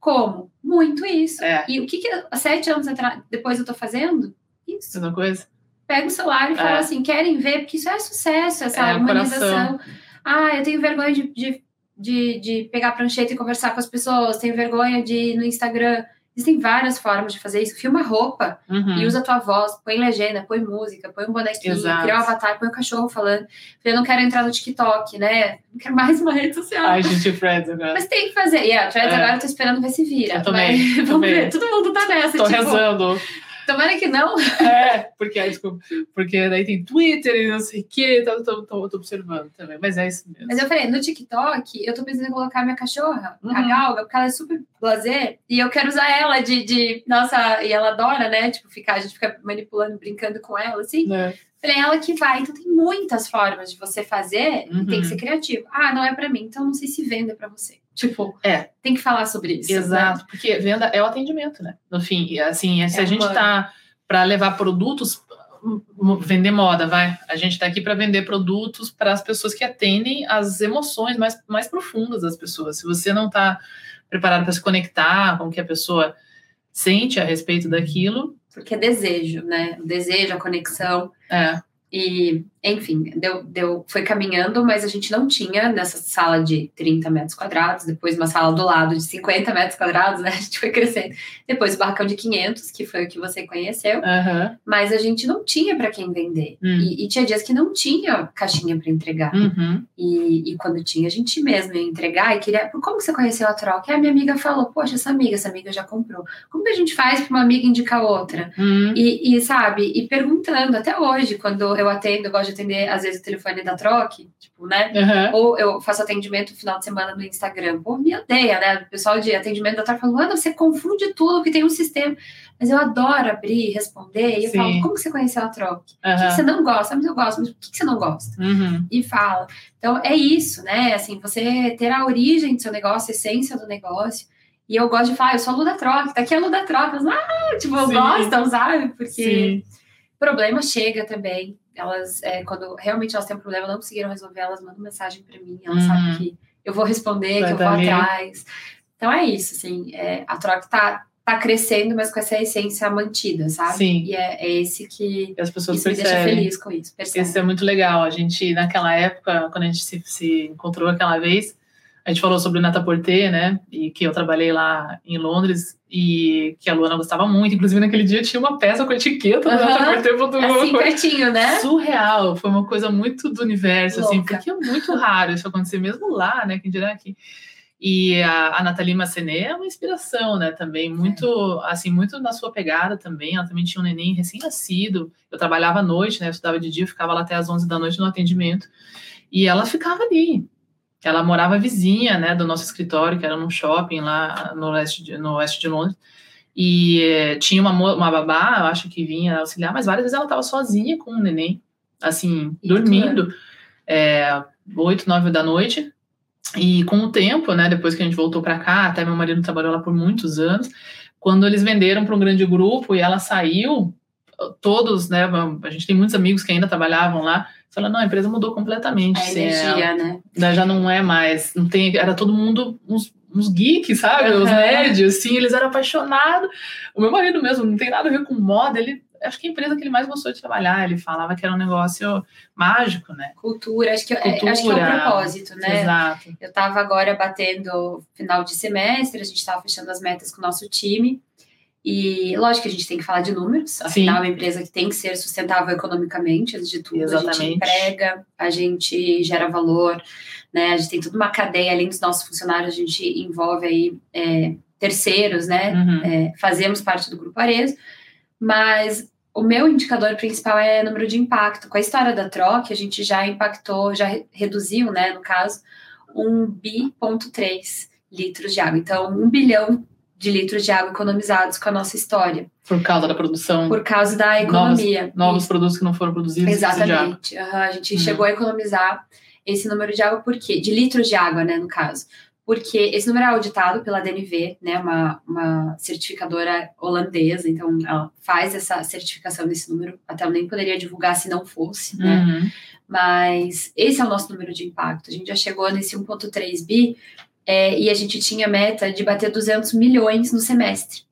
Como? Muito isso. É. E o que, que sete anos atrás, depois eu tô fazendo? Isso. Mesma coisa? Pega o celular e fala É. assim: querem ver? Porque isso é sucesso, essa É, o humanização. Ah, eu tenho vergonha de, de, de, de pegar a prancheta e conversar com as pessoas, tenho vergonha de ir no Instagram. Existem várias formas de fazer isso. Filma roupa Uhum. e usa a tua voz, põe legenda, põe música, põe um bonequinho, Exato. cria um avatar, põe um cachorro falando. Eu não quero entrar no TikTok, né? Não quero mais uma rede social. Ai, gente, Fred agora. Mas tem que fazer. E a Threads É. agora eu tô esperando ver se vira. Eu também, Mas, vamos também. ver. Todo mundo tá nessa. Tô tipo, rezando. Tomara que não. É, porque, ai, desculpa, porque daí tem Twitter e não sei o que, tô, tô, tô, tô observando também, mas é isso mesmo. Mas eu falei, no TikTok, eu tô pensando em colocar minha cachorra, a Uhum. Galga, porque ela é super lazer, e eu quero usar ela de, de. Nossa, e ela adora, né? Tipo, ficar, a gente fica manipulando, brincando com ela, assim. Né? Falei, ela que vai. Então tem muitas formas de você fazer e tem Uhum. que ser criativo. Ah, não é pra mim, então não sei se venda pra você. Tipo, É. tem que falar sobre isso. né? Exato, porque venda é o atendimento, né? No fim, e, assim, se É a gente humano. tá para levar produtos, m- m- vender moda, vai. A gente tá aqui para vender produtos para as pessoas que atendem as emoções mais, mais profundas das pessoas. Se você não tá preparado para se conectar com o que a pessoa sente a respeito daquilo, Porque é desejo, né? O desejo, a conexão. é. E, enfim, deu, deu, foi caminhando, mas a gente não tinha nessa sala de 30 metros quadrados, depois uma sala do lado de 50 metros quadrados, né? A gente foi crescendo. Depois o barracão de 500, que foi o que você conheceu. Uhum. Mas a gente não tinha para quem vender. Hum. E, e, tinha dias que não tinha caixinha para entregar. Uhum. E, e, quando tinha, a gente mesmo ia entregar e queria. Como você conheceu a troca? E a minha amiga falou: Poxa, essa amiga, essa amiga já comprou. Como que a gente faz para uma amiga indicar outra? Uhum. E, e, sabe, e perguntando até hoje, quando eu atendo, eu gosto de atender, às vezes, o telefone da troque, tipo, né? Uhum. Ou eu faço atendimento no final de semana no Instagram. Pô, me odeia, né? O pessoal de atendimento da troca fala, Ana, você confunde tudo, que tem um sistema. Mas eu adoro abrir, responder, e eu Sim. falo, como você conheceu a troque? O que, Uhum. que você não gosta? Mas eu gosto, mas o que, que você não gosta? Uhum. E fala. Então, é isso, né? Assim, você ter a origem do seu negócio, a essência do negócio. E eu gosto de falar, eu sou a Lu da Troca, tá aqui a Lu da Troca. Ah, tipo, Sim. gostam, sabe? Porque Sim. Problema chega também. Elas, é, quando realmente elas têm um problema, não conseguiram resolver, elas mandam mensagem para mim. Elas Uhum. sabem que eu vou responder, Vai que eu vou ali. atrás. Então é isso, assim. é, a troca tá, tá crescendo, mas com essa essência mantida, sabe? Sim. E é, é esse que. As pessoas Isso me deixa percebem. feliz com isso. Percebe? Isso é muito legal. A gente, naquela época, quando a gente se, se encontrou aquela vez, a gente falou sobre o Nataporter, né? E que eu trabalhei lá em Londres e que a Luana gostava muito. Inclusive, naquele dia tinha uma peça com etiqueta do Aham. Nataporter. Assim, pertinho, né? Surreal, foi uma coisa muito do universo, assim, Louca. porque é muito raro isso acontecer, mesmo lá, né? Quem dirá aqui. E a, a Nathalie Massenet é uma inspiração, né? Também muito, assim, muito na sua pegada também. Ela também tinha um neném recém-nascido. Eu trabalhava à noite, né? Eu estudava de dia, eu ficava lá até às 11 da noite no atendimento. E ela ficava ali. Ela morava vizinha, né, do nosso escritório, que era num shopping lá no oeste de, no oeste de Londres. E eh, tinha uma, uma babá, eu acho que vinha auxiliar, mas várias vezes ela estava sozinha com o neném, assim, E dormindo, é, 8, 9 da noite. E com o tempo, né, depois que a gente voltou para cá, até meu marido trabalhou lá por muitos anos, quando eles venderam para um grande grupo e ela saiu, todos, né, a gente tem muitos amigos que ainda trabalhavam lá, falaram, não, a empresa mudou completamente. A energia, né? né, já não é mais, não tem, era todo mundo uns, uns geeks, sabe? Os Aham. nerds, assim, eles eram apaixonados. O meu marido mesmo, não tem nada a ver com moda, ele, acho que a empresa que ele mais gostou de trabalhar, ele falava que era um negócio mágico, né? Cultura, acho que, é- Cultura. acho que é o propósito, né? Exato. Eu estava agora batendo final de semestre, a gente estava fechando as metas com o nosso time. E lógico que a gente tem que falar de números, afinal, é uma empresa que tem que ser sustentável economicamente, antes de tudo. A gente Exatamente. emprega, a gente gera valor, né? A gente tem toda uma cadeia, além dos nossos funcionários, a gente envolve aí é, terceiros, né? Uhum. É, fazemos parte do grupo Arezo, mas o meu indicador principal é número de impacto. Com a história da troca, a gente já impactou, já re- reduziu, né, no caso, um bi,3 litros de água. Então, um bilhão de litros de água economizados com a nossa história, Por causa da produção, por causa da economia. novos produtos que não foram produzidos. Exatamente. Aham, a gente Uhum. chegou a economizar esse número de água, por quê? De litros de água, né, no caso. Porque esse número é auditado pela DNV, né, uma, uma certificadora holandesa, então ela faz essa certificação desse número, até eu nem poderia divulgar se não fosse, né? Uhum. Mas esse é o nosso número de impacto. A gente já chegou nesse 1,3 bi é, e a gente tinha meta de bater 200 milhões no semestre.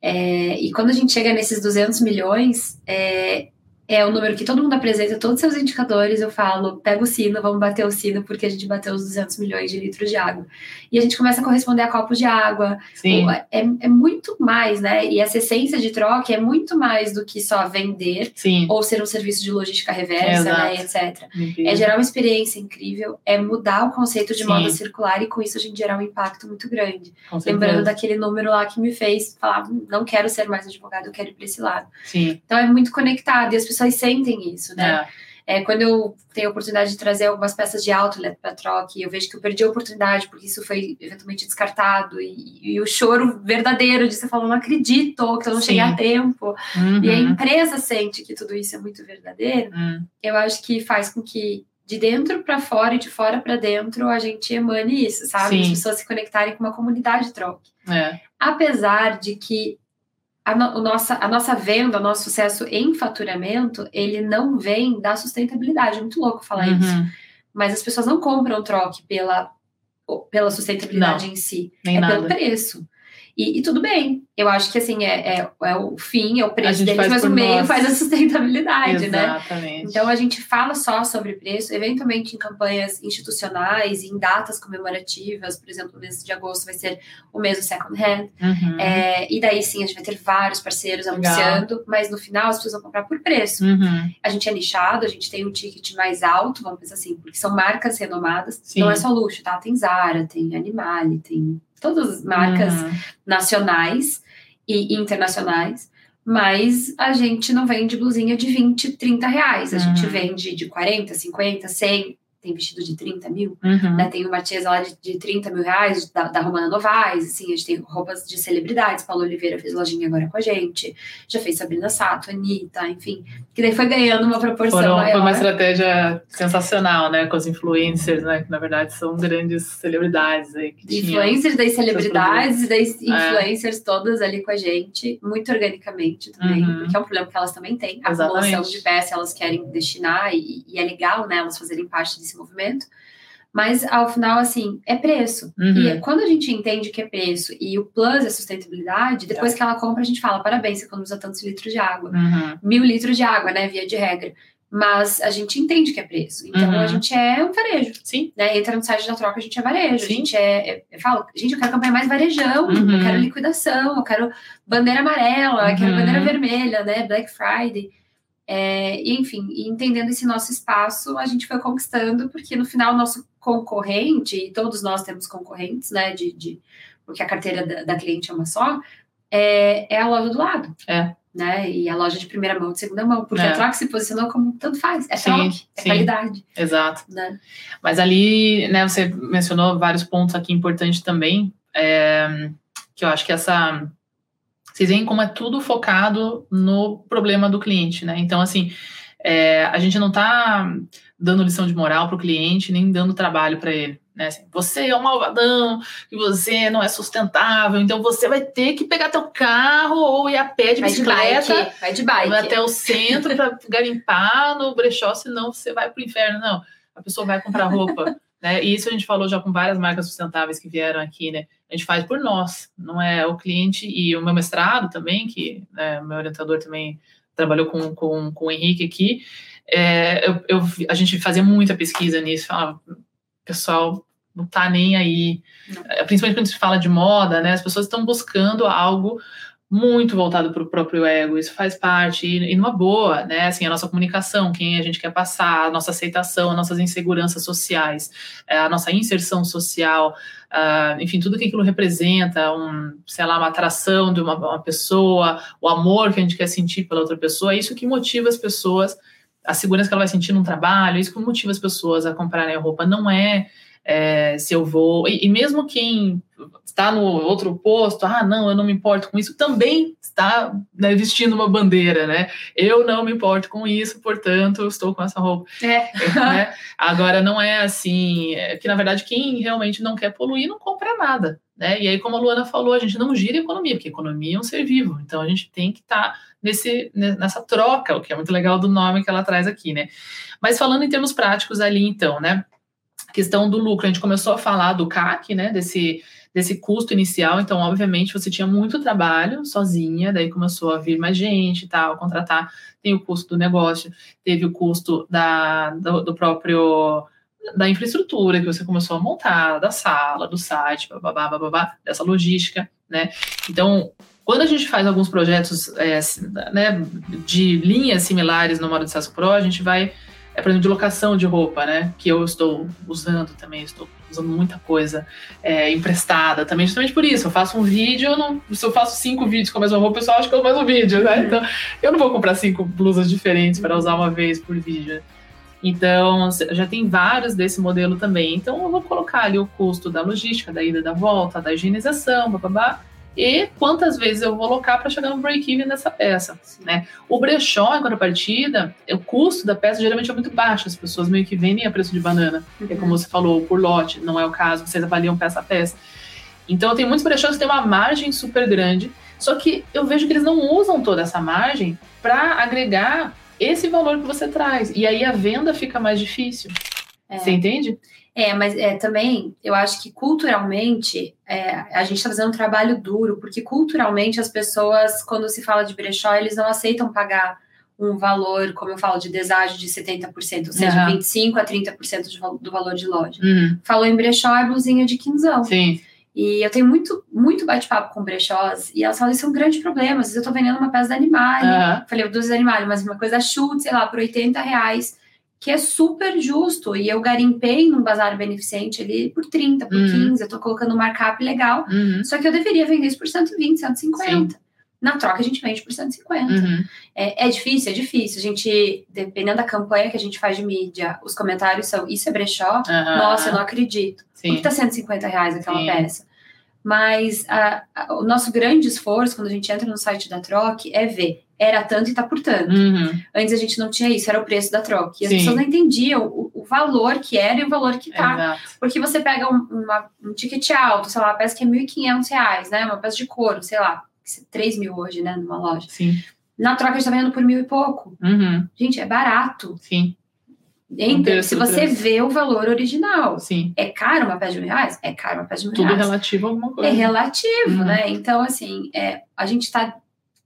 É, e quando a gente chega nesses 200 milhões, é, é o número que todo mundo apresenta, todos os seus indicadores. Eu falo, pega o sino, vamos bater o sino, porque a gente bateu os 200 milhões de litros de água. E a gente começa a corresponder a copos de água, Sim. é, é muito mais, né? E essa essência de troca é muito mais do que só vender Sim. ou ser um serviço de logística reversa, Exato. né, etc. É gerar uma experiência incrível, é mudar o conceito de Sim. moda circular e com isso a gente gerar um impacto muito grande. Lembrando daquele número lá que me fez falar, "Hum, não quero ser mais advogado, eu quero ir para esse lado. Sim. Então é muito conectado e as pessoas sentem isso, né? É. É, quando eu tenho a oportunidade de trazer algumas peças de outlet para troca e eu vejo que eu perdi a oportunidade porque isso foi eventualmente descartado e, e o choro verdadeiro de você falar, não acredito que eu não Sim. cheguei a tempo. Uhum. E a empresa sente que tudo isso é muito verdadeiro, Hum. eu acho que faz com que de dentro para fora e de fora para dentro a gente emane isso, sabe? Sim. As pessoas se conectarem com uma comunidade de troca. É. Apesar de que a, no- o nossa, a nossa venda, o nosso sucesso em faturamento, ele não vem da sustentabilidade. É muito louco falar isso. Uhum. Mas as pessoas não compram troque pela, pela sustentabilidade em si Nem é nada. pelo preço. E, e, tudo bem. Eu acho que assim, é, é, é o fim, é o preço deles, mas o meio nós. faz a sustentabilidade, né? Exatamente. né? Então a gente fala só sobre preço, eventualmente em campanhas institucionais, em datas comemorativas, por exemplo, o mês de agosto vai ser o mês do second hand. Uhum. É, e daí sim, a gente vai ter vários parceiros Legal. anunciando, mas no final as pessoas vão comprar por preço. Uhum. A gente é nichado, a gente tem um ticket mais alto, vamos pensar assim, porque são marcas renomadas. Sim. Não é só luxo, tá? Tem Zara, tem Animale, tem todas as marcas uhum. nacionais e internacionais, mas a gente não vende blusinha de 20, 30 reais. A uhum. gente vende de 40, 50, 100 tem vestido de 30 mil, uhum. né? Tem uma tiesa lá de, de 30 mil reais, da, da Romana Novaes, assim, a gente tem roupas de celebridades, Paulo Oliveira fez lojinha agora com a gente, já fez Sabrina Sato, Anitta, enfim, que daí foi ganhando uma proporção Foram, maior. Foi uma estratégia sensacional, né, com os influencers, né, que na verdade são grandes celebridades aí. Que influencers das celebridades e das é. influencers é. todas ali com a gente, muito organicamente também, uhum. porque é um problema que elas também têm, a acumulação de peças elas querem destinar e, e é legal, né, elas fazerem parte desse movimento. Mas ao final, assim, é preço. Uhum. E quando a gente entende que é preço e o plus é sustentabilidade, depois é. que ela compra, a gente fala: parabéns, você economiza tantos litros de água. Uhum. Mil litros de água, né? Via de regra. Mas a gente entende que é preço. Então uhum. a gente é um varejo. Sim. Né? Entra no site da troca, a gente é varejo. Sim. A gente é. é eu falo, gente, eu quero campanha mais varejão, eu uhum. quero liquidação, eu quero bandeira amarela, eu quero uhum. bandeira vermelha, né? Black Friday. É, enfim, entendendo esse nosso espaço, a gente foi conquistando, porque no final, nosso concorrente, e todos nós temos concorrentes, né, de, de porque a carteira da, da, cliente é uma só, é, é a loja do lado. É. Né? E a loja de primeira mão, de segunda mão, porque é. a troca se posicionou como tanto faz, é sim, troque, é sim. qualidade. Exato. Né? Mas ali, né, você mencionou vários pontos aqui importantes também, é, que eu acho que essa vocês veem como é tudo focado no problema do cliente, né? Então, assim, é, a gente não está dando lição de moral para o cliente, nem dando trabalho para ele. Né? Assim, você é um malvadão, e você não é sustentável, então você vai ter que pegar teu carro ou ir a pé de vai bicicleta, de bike, vai de bike. até o centro para garimpar no brechó, senão você vai para o inferno. Não, a pessoa vai comprar roupa. Né? E isso a gente falou já com várias marcas sustentáveis que vieram aqui, né? a gente faz por nós, não é o cliente e o meu mestrado também, que né, meu orientador também trabalhou com, com, com o Henrique aqui, é, eu, eu, a gente fazia muita pesquisa nisso, falava, pessoal não tá nem aí, não. É, principalmente quando se fala de moda, né, as pessoas estão buscando algo muito voltado para o próprio ego, isso faz parte, e, e numa boa, né, assim, a nossa comunicação, quem a gente quer passar, a nossa aceitação, as nossas inseguranças sociais, é, a nossa inserção social, uh, enfim, tudo que aquilo representa, um, sei lá, uma atração de uma, uma, pessoa, o amor que a gente quer sentir pela outra pessoa, é isso que motiva as pessoas, a segurança que ela vai sentir no trabalho, é isso que motiva as pessoas a comprarem a roupa, não é é, se eu vou. E, e, mesmo quem está no outro posto, ah, não, eu não me importo com isso, também está né, vestindo uma bandeira, né? Eu não me importo com isso, portanto, eu estou com essa roupa. É. Né? Agora, não é assim, é que na verdade quem realmente não quer poluir não compra nada. Né? E aí, como a Luana falou, a gente não gira economia, porque economia é um ser vivo, então a gente tem que estar tá nesse, nessa troca, o que é muito legal do nome que ela traz aqui, né? Mas falando em termos práticos ali, então, né? Questão do lucro. A gente começou a falar do CAC, né? Desse, desse custo inicial. Então, obviamente, você tinha muito trabalho sozinha, daí começou a vir mais gente e tal, contratar. Tem o custo do negócio, teve o custo da, do, do próprio da infraestrutura que você começou a montar, da sala, do site, babá, babá, dessa logística, né? Então, quando a gente faz alguns projetos é, né, de linhas similares no modo de SaaS Pro, a gente vai é, por exemplo, de locação de roupa, né? Que eu estou usando também, estou usando muita coisa é, emprestada também, justamente por isso. Eu faço um vídeo, eu não, se eu faço cinco vídeos com a mesma roupa, o pessoal acha que é o mesmo vídeo, né? Uhum. Então, eu não vou comprar cinco blusas diferentes para usar uma vez por vídeo. Então, já tem vários desse modelo também. Então, eu vou colocar ali o custo da logística, da ida, da volta, da higienização, babá e quantas vezes eu vou alocar para chegar no break-even dessa peça. Né? O brechó, em contrapartida, o custo da peça geralmente é muito baixo, as pessoas meio que vendem a preço de banana, uhum. é como você falou, por lote, não é o caso, vocês avaliam peça a peça. Então, tem muitos brechós que têm uma margem super grande, só que eu vejo que eles não usam toda essa margem para agregar esse valor que você traz. E aí a venda fica mais difícil. Você entende? É, mas é, também eu acho que culturalmente é, a gente está fazendo um trabalho duro, porque culturalmente as pessoas, quando se fala de brechó, eles não aceitam pagar um valor, como eu falo, de deságio de 70%, ou seja, Aham. 25% a 30% de val- do valor de loja. Uhum. Falou em brechó, é blusinha de quinzão. Sim. E eu tenho muito, muito bate-papo com brechós, e elas falam, isso é um grande problema, às vezes eu tô vendendo uma peça da Animale, Aham. falei, dos animais, mas uma coisa chute, sei lá, por 80 reais, que é super justo. E eu garimpei num bazar beneficente ali por 30, por Uhum. 15, eu tô colocando um markup legal. Uhum. Só que eu deveria vender isso por 120, 150. Na troca a gente vende por 150. Uhum. É, é difícil, é difícil. A gente, dependendo da campanha que a gente faz de mídia, os comentários são isso é brechó? Aham. Nossa, eu não acredito. Por Sim. que tá 150 reais aquela Sim. peça? Mas a- a- o nosso grande esforço quando a gente entra no site da Troc é ver, era tanto e tá por tanto. Uhum. Antes a gente não tinha isso, era o preço da troca. E as Sim. pessoas não entendiam o, o valor que era e o valor que tá. Exato. Porque você pega um, uma- um ticket alto, sei lá, uma peça que é 1.500 reais, né? Uma peça de couro, sei lá, 3 mil hoje, né? Numa loja. Sim. Na troca a gente tá vendendo por mil e pouco. Uhum. Gente, é barato. Sim. Entra, se você preço. vê o valor original. Sim. É caro uma peça de mil reais? É caro uma peça de mil Tudo reais. relativo a alguma coisa. É relativo, Uhum. né? Então, assim, é, a gente tá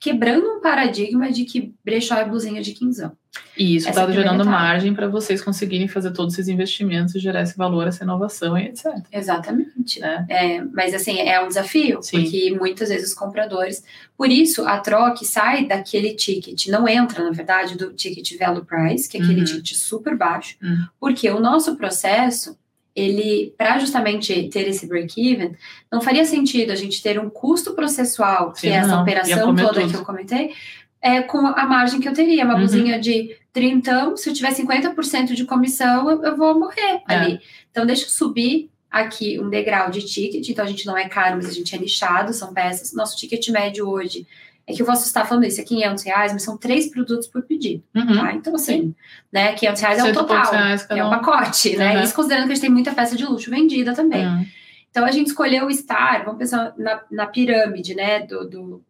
quebrando um paradigma de que brechó é blusinha de quinzão. E isso é está primeira gerando etapa. margem para vocês conseguirem fazer todos esses investimentos e gerar esse valor, essa inovação e etc. Exatamente. Né? É, mas assim, é um desafio, Sim. porque muitas vezes os compradores. Por isso, a troca sai daquele ticket, não entra, na verdade, do ticket value price, que é aquele Uhum. ticket super baixo, Uhum. porque o nosso processo, ele, para justamente ter esse break-even, não faria sentido a gente ter um custo processual, que Sim, é essa não. Operação toda tudo. que eu comentei, é, com a margem que eu teria, uma Uhum. blusinha de 30, se eu tiver 50% de comissão, eu, eu vou morrer É. ali. Então, deixa eu subir aqui um degrau de ticket. Então, a gente não é caro, mas a gente é nichado, são peças. Nosso ticket médio hoje é que eu posso estar falando isso, é 500 reais, mas são três produtos por pedido, Uhum. tá? Então, assim, né, 500 reais é o total, reais é o um. pacote, né? Uhum. Isso considerando que a gente tem muita peça de luxo vendida também. Uhum. Então, a gente escolheu estar, vamos pensar na, na pirâmide, né, do, do,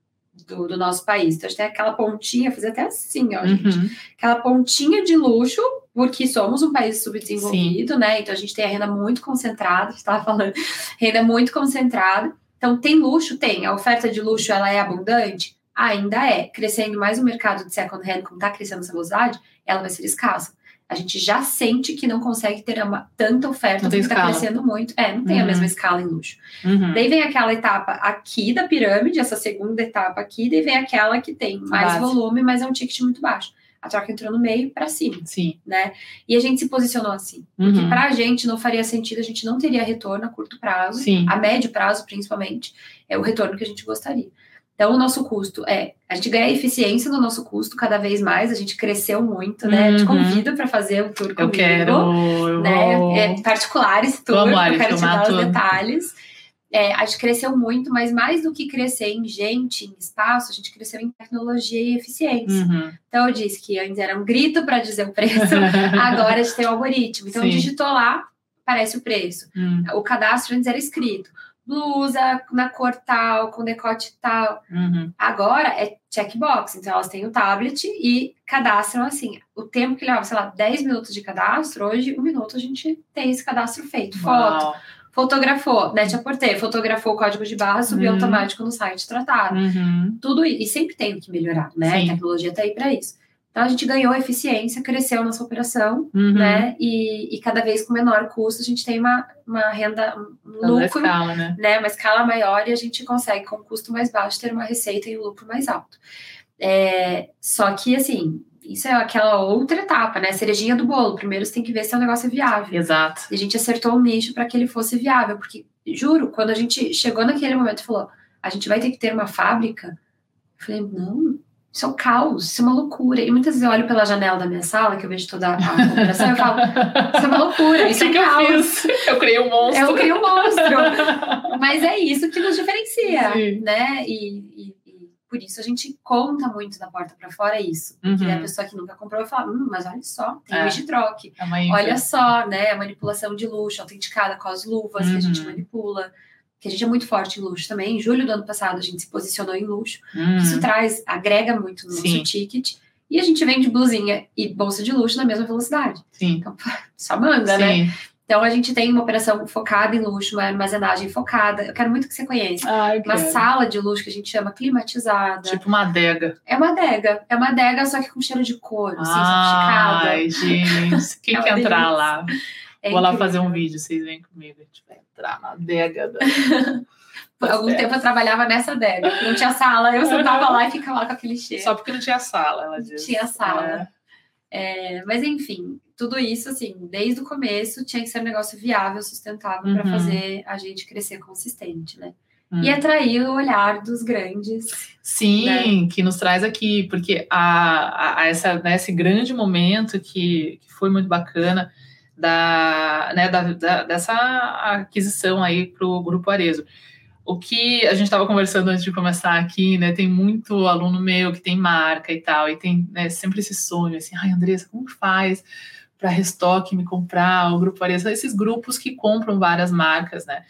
do, do nosso país. Então, a gente tem aquela pontinha, fazer até assim, ó, gente Uhum. aquela pontinha de luxo, porque somos um país subdesenvolvido, né? Então a gente tem a renda muito concentrada, estava falando, renda muito concentrada. Então tem luxo, tem. A oferta de luxo ela é abundante, ainda é. Crescendo mais o mercado de second hand, como está crescendo essa velocidade, ela vai ser escassa. A gente já sente que não consegue ter uma, tanta oferta porque está crescendo muito. É, não tem a Uhum. mesma escala em luxo. Uhum. Daí vem aquela etapa aqui da pirâmide, essa segunda etapa aqui, daí vem aquela que tem mais Base. volume, mas é um ticket muito baixo. A troca entrou no meio para cima, Sim. né? E a gente se posicionou assim. Porque Uhum. para a gente não faria sentido, a gente não teria retorno a curto prazo, Sim. a médio prazo principalmente, é o retorno que a gente gostaria. Então, o nosso custo é. A gente ganha eficiência no nosso custo cada vez mais, a gente cresceu muito, né? Eu te Uhum. convido para fazer o tour Eu comigo quero. Eu né? vou... É particular esse tour, Vamos, eu quero te dar os tudo. detalhes. É, a gente cresceu muito, mas mais do que crescer em gente, em espaço, a gente cresceu em tecnologia e eficiência. Uhum. Então eu disse que antes era um grito para dizer o preço, agora a gente tem o algoritmo. Então digitou lá, aparece o preço. Hum, O cadastro antes era escrito. Blusa na cor tal, com decote tal. uhum. Agora é checkbox, então elas têm o tablet e cadastram assim. O tempo que leva, sei lá, 10 minutos de cadastro, hoje, um minuto a gente tem esse cadastro feito. Foto, Uau. fotografou, net a porter, fotografou o código de barra, subiu Uhum. automático no site tratado. Uhum. Tudo isso, e sempre tem o que melhorar, né? Sim. A tecnologia tá aí para isso. Então a gente ganhou eficiência, cresceu nossa operação, Uhum. né? E, e cada vez com menor custo a gente tem uma, uma renda, um Da lucro escala, né? né, uma escala maior e a gente consegue, com um custo mais baixo, ter uma receita e um lucro mais alto. É, só que, assim, isso é aquela outra etapa, né? Cerejinha do bolo. Primeiro você tem que ver se o negócio é viável. Exato. E a gente acertou um nicho para que ele fosse viável, porque, juro, quando a gente chegou naquele momento e falou, a gente vai ter que ter uma fábrica, eu falei, não. Isso é um caos, isso é uma loucura. E muitas vezes eu olho pela janela da minha sala, que eu vejo toda a operação, e eu falo, isso é uma loucura, isso é que, um que eu caos. fiz? Eu criei um monstro. Eu criei um monstro. Mas é isso que nos diferencia, Sim. né? E, e- e por isso a gente conta muito da porta para fora isso. Porque Uhum. a pessoa que nunca comprou vai falar, hum, mas olha só, tem É. de troque. É. Olha só, né? A manipulação de luxo autenticada com as luvas que a gente Uhum. manipula. Que a gente é muito forte em luxo também. Em julho do ano passado a gente se posicionou em luxo. Uhum. Isso traz, agrega muito no nosso Sim. ticket. E a gente vende blusinha e bolsa de luxo na mesma velocidade. Sim. Então, só manda, Sim. né? Então a gente tem uma operação focada em luxo, uma armazenagem focada. Eu quero muito que você conheça. Ai, Uma quero. sala de luxo que a gente chama climatizada. Tipo uma adega. É uma adega. É uma adega, só que com cheiro de couro, assim, sofisticada. Ai, gente. Quem É quer entrar lá? É Vou lá incrível. fazer um vídeo, vocês vêm comigo. A gente vai entrar na adega. Da... Por algum tempo eu trabalhava nessa adega. Não tinha sala, eu sentava lá e ficava lá com aquele cheiro. Só porque não tinha sala, ela disse. Tinha sala. É. É, mas enfim, tudo isso, assim, desde o começo tinha que ser um negócio viável, sustentável para Uhum. fazer a gente crescer consistente, né? Hum. E atrair o olhar dos grandes. Sim, que nos traz aqui, porque a, a- a essa, né, esse grande momento que, que foi muito bacana da, né, da, da- dessa aquisição aí para o Grupo Arezo. O que a gente estava conversando antes de começar aqui, né? Tem muito aluno meu que tem marca e tal, e tem né, sempre esse sonho, assim, ai, Andressa, como faz para Restock me comprar, o Grupo Arezo? Esses grupos que compram várias marcas, né?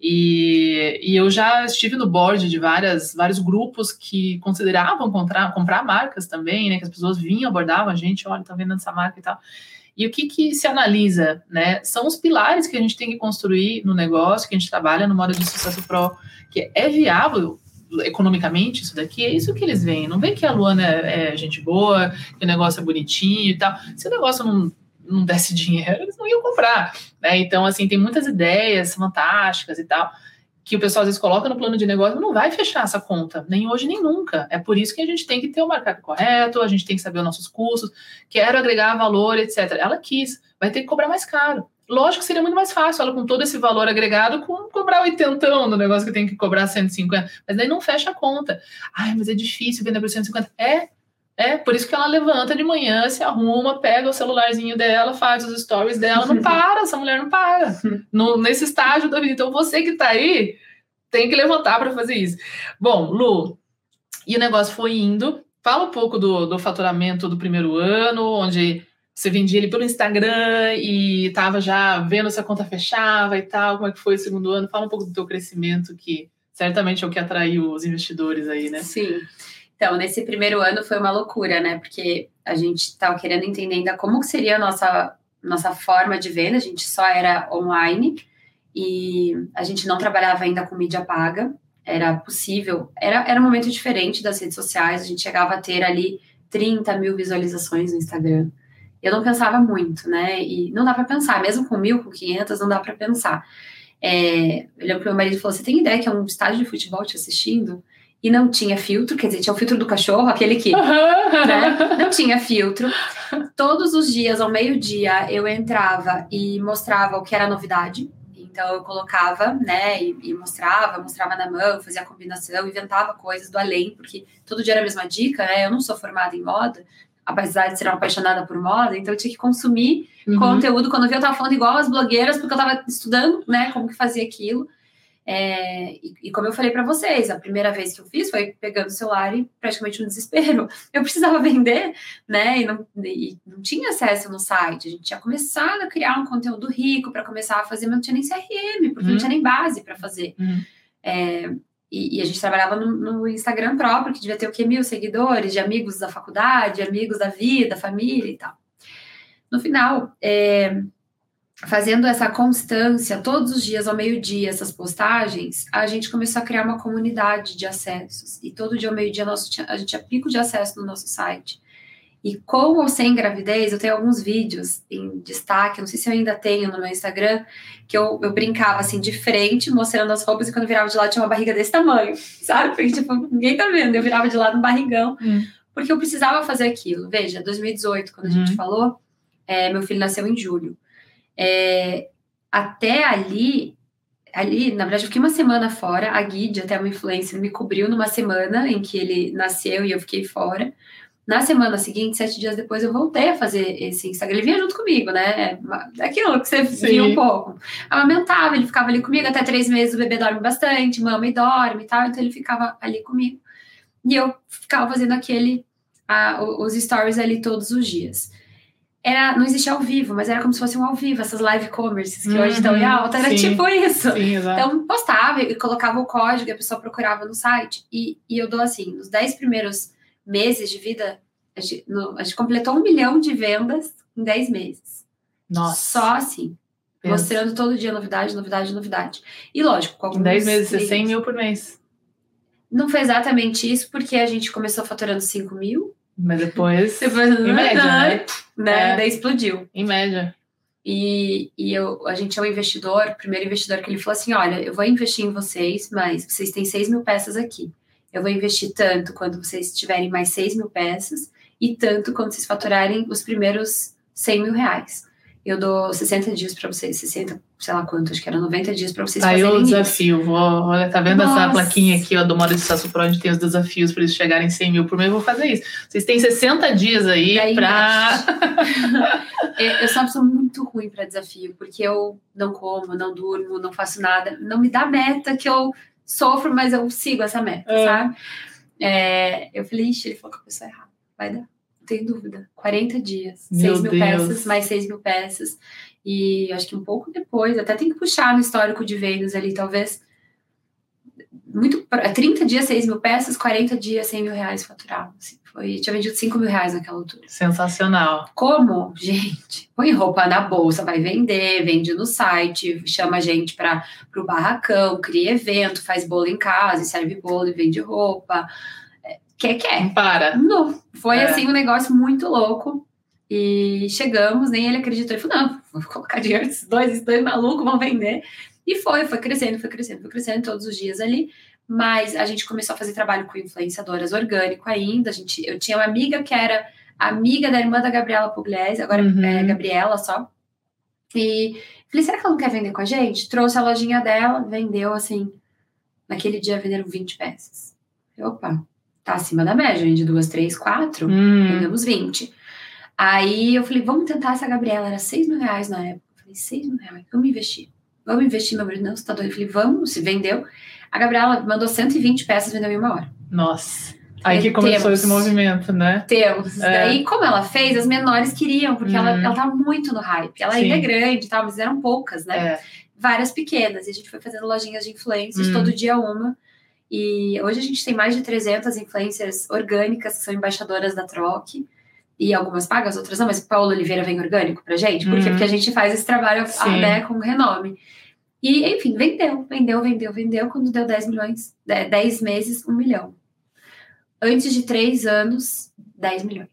E, e eu já estive no board de várias, vários grupos que consideravam comprar, comprar marcas também, né? Que as pessoas vinham, abordavam a gente, olha, tá vendo essa marca e tal. E o que, que se analisa, né? São os pilares que a gente tem que construir no negócio, que a gente trabalha no modo de sucesso pro, que é viável economicamente isso daqui, é isso que eles veem. Não vê que a Luana é, é gente boa, que o negócio é bonitinho e tal. Se o negócio não, não desse dinheiro, eles não iam comprar. Né? Então, assim, tem muitas ideias fantásticas e tal, que o pessoal às vezes coloca no plano de negócio, não vai fechar essa conta, nem hoje nem nunca. É por isso que a gente tem que ter o mercado correto, a gente tem que saber os nossos custos, quero agregar valor, etc. Ela quis, vai ter que cobrar mais caro. Lógico que seria muito mais fácil ela com todo esse valor agregado com cobrar 80 no negócio que tem que cobrar 150, mas daí não fecha a conta. Ai, mas é difícil vender por 150. É, é, por isso que ela levanta de manhã, se arruma, pega o celularzinho dela, faz os stories dela, não para, essa mulher não para. No, nesse estágio da vida. Então você que tá aí, tem que levantar para fazer isso. Bom, Lu, e o negócio foi indo. Fala um pouco do, do faturamento do primeiro ano, onde você vendia ele pelo Instagram e estava já vendo se a conta fechava e tal. Como é que foi o segundo ano? Fala um pouco do teu crescimento, que certamente é o que atraiu os investidores aí, né? Sim. Então, nesse primeiro ano foi uma loucura, né? Porque a gente estava querendo entender ainda como que seria a nossa, nossa forma de venda. A gente só era online e a gente não trabalhava ainda com mídia paga. Era possível, era, era um momento diferente das redes sociais. A gente chegava a ter ali 30 mil visualizações no Instagram. Eu não pensava muito, né? E não dá para pensar, mesmo com mil, com 500, não dá para pensar. É, eu lembro que meu marido falou: Você tem ideia que é um estádio de futebol te assistindo? E não tinha filtro, quer dizer, tinha o filtro do cachorro, aquele que né? não tinha filtro. Todos os dias, ao meio-dia, eu entrava e mostrava o que era novidade. Então eu colocava, né, e, e, mostrava, mostrava na mão, fazia combinação, inventava coisas do além, porque todo dia era a mesma dica, né? Eu não sou formada em moda, apesar de ser uma apaixonada por moda, então eu tinha que consumir uhum. conteúdo. Quando eu vi, eu tava falando igual as blogueiras, porque eu tava estudando, né, como que fazia aquilo. É, e, e, como eu falei para vocês, a primeira vez que eu fiz foi pegando o celular e praticamente no desespero. Eu precisava vender, né? E não, e não tinha acesso no site. A gente tinha começado a criar um conteúdo rico para começar a fazer, mas não tinha nem CRM, porque uhum. não tinha nem base para fazer. Uhum. É, e, e, a gente trabalhava no, no, Instagram próprio, que devia ter o quê? Mil seguidores, de amigos da faculdade, amigos da vida, família e tal. No final, é, fazendo essa constância todos os dias ao meio-dia, essas postagens, a gente começou a criar uma comunidade de acessos. E todo dia ao meio-dia a gente tinha pico de acesso no nosso site. E com ou sem gravidez, eu tenho alguns vídeos em destaque, não sei se eu ainda tenho no meu Instagram, que eu, eu brincava assim de frente, mostrando as roupas, e quando eu virava de lado tinha uma barriga desse tamanho, sabe? Porque, tipo, ninguém tá vendo. Eu virava de lado um barrigão, hum. porque eu precisava fazer aquilo. Veja, 2018, quando a gente falou, é, meu filho nasceu em julho. É, até ali, ali, na verdade, eu fiquei uma semana fora. A Guide, até uma influencer, me cobriu numa semana em que ele nasceu e eu fiquei fora. Na semana seguinte, sete dias depois, eu voltei a fazer esse Instagram. Ele vinha junto comigo, né? Aquilo que você Sim. viu um pouco. Amamentava, ele ficava ali comigo. Até três meses o bebê dorme bastante, mama e dorme e tal. Então ele ficava ali comigo. E eu ficava fazendo aquele, a, os stories ali todos os dias era, não existia ao vivo, mas era como se fosse um ao vivo, essas live commerces que uhum, hoje estão em alta, era sim, tipo isso. Sim, então, postava e colocava o código, a pessoa procurava no site, e, e eu dou assim, nos 10 primeiros meses de vida, A gente, no, a gente completou um milhão de vendas em 10 meses. Nossa. Só assim. Pensa. Mostrando todo dia novidade, novidade, novidade. E lógico, com Em alguns 10 meses, 100 clientes. mil por mês. Não foi exatamente isso, porque a gente começou faturando 5 mil. Mas depois, Depois, em média, né? né? É. Daí explodiu. Em média. E, e eu, a gente é um investidor, o primeiro investidor que ele falou assim: olha, eu vou investir em vocês, mas vocês têm 6 mil peças aqui. Eu vou investir tanto quando vocês tiverem mais 6 mil peças e tanto quando vocês faturarem os primeiros 100 mil reais. Eu dou 60 dias para vocês, 60, sei lá quanto, acho que era 90 dias para vocês Tá aí fazerem o isso. desafio. Vou, olha, tá vendo essa Nossa. plaquinha aqui, ó, do Moda de Sucesso Pro, onde tem os desafios para eles chegarem em 100 mil por mês? Eu vou fazer isso. Vocês têm 60 dias aí. É, Eu sou uma pessoa muito ruim para desafio, porque eu não como, não durmo, não faço nada. Não me dá meta que eu sofro, mas eu sigo essa meta, É. sabe? É, eu falei, ixi, ele falou que a pessoa errada. Vai dar, tenho dúvida. 40 dias, Meu 6 mil Deus. peças, mais 6 mil peças. E acho que um pouco depois, até tem que puxar no histórico de vendas ali, talvez. Muito, pra- 30 dias, 6 mil peças, 40 dias, 100 mil reais faturado. Assim, foi, tinha vendido 5 mil reais naquela altura. Sensacional. Como? Gente, põe roupa na bolsa, vai vender, vende no site, chama a gente para o barracão, cria evento, faz bolo em casa, e serve bolo e vende roupa. É, Quer, quer. Não para. Não. Foi É. assim um negócio muito louco. E chegamos, nem ele acreditou. Ele falou: não, vou colocar dinheiro desses dois, esses dois malucos vão vender. E foi, foi crescendo, foi crescendo, foi crescendo todos os dias ali. Mas a gente começou a fazer trabalho com influenciadoras orgânico ainda. A gente, eu tinha uma amiga que era amiga da irmã da Gabriela Pugliese, agora Uhum. é Gabriela só. E falei, será que ela não quer vender com a gente? Trouxe a lojinha dela, vendeu assim. Naquele dia venderam 20 peças. Opa, tá acima da média, vende duas, três, quatro. Hum, Vendemos 20. Aí eu falei, vamos tentar essa Gabriela. Era 6 mil reais na época. Eu falei, 6 mil reais, vamos investir. Vamos investir, meu marido, não, você tá doido. Eu falei, vamos, se vendeu. A Gabriela mandou 120 peças, vendeu em uma hora. nossa. Aí que começou Temos. esse movimento, né? Temos. É. Daí, como ela fez, as menores queriam, porque ela, Uhum. ela tá muito no hype. Ela Sim. ainda é grande e tal, mas eram poucas, né? É. Várias pequenas. E a gente foi fazendo lojinhas de influencers, Hum. todo dia uma. E hoje a gente tem mais de 300 influencers orgânicas que são embaixadoras da Troc. E algumas pagas, outras não, mas Paulo Oliveira vem orgânico pra gente. Por quê? Uhum. Porque a gente faz esse trabalho né, com renome. E, enfim, vendeu, vendeu, vendeu, vendeu. Quando deu 10 milhões, de- 10 meses, 1 milhão. Antes de 3 anos, 10 milhões.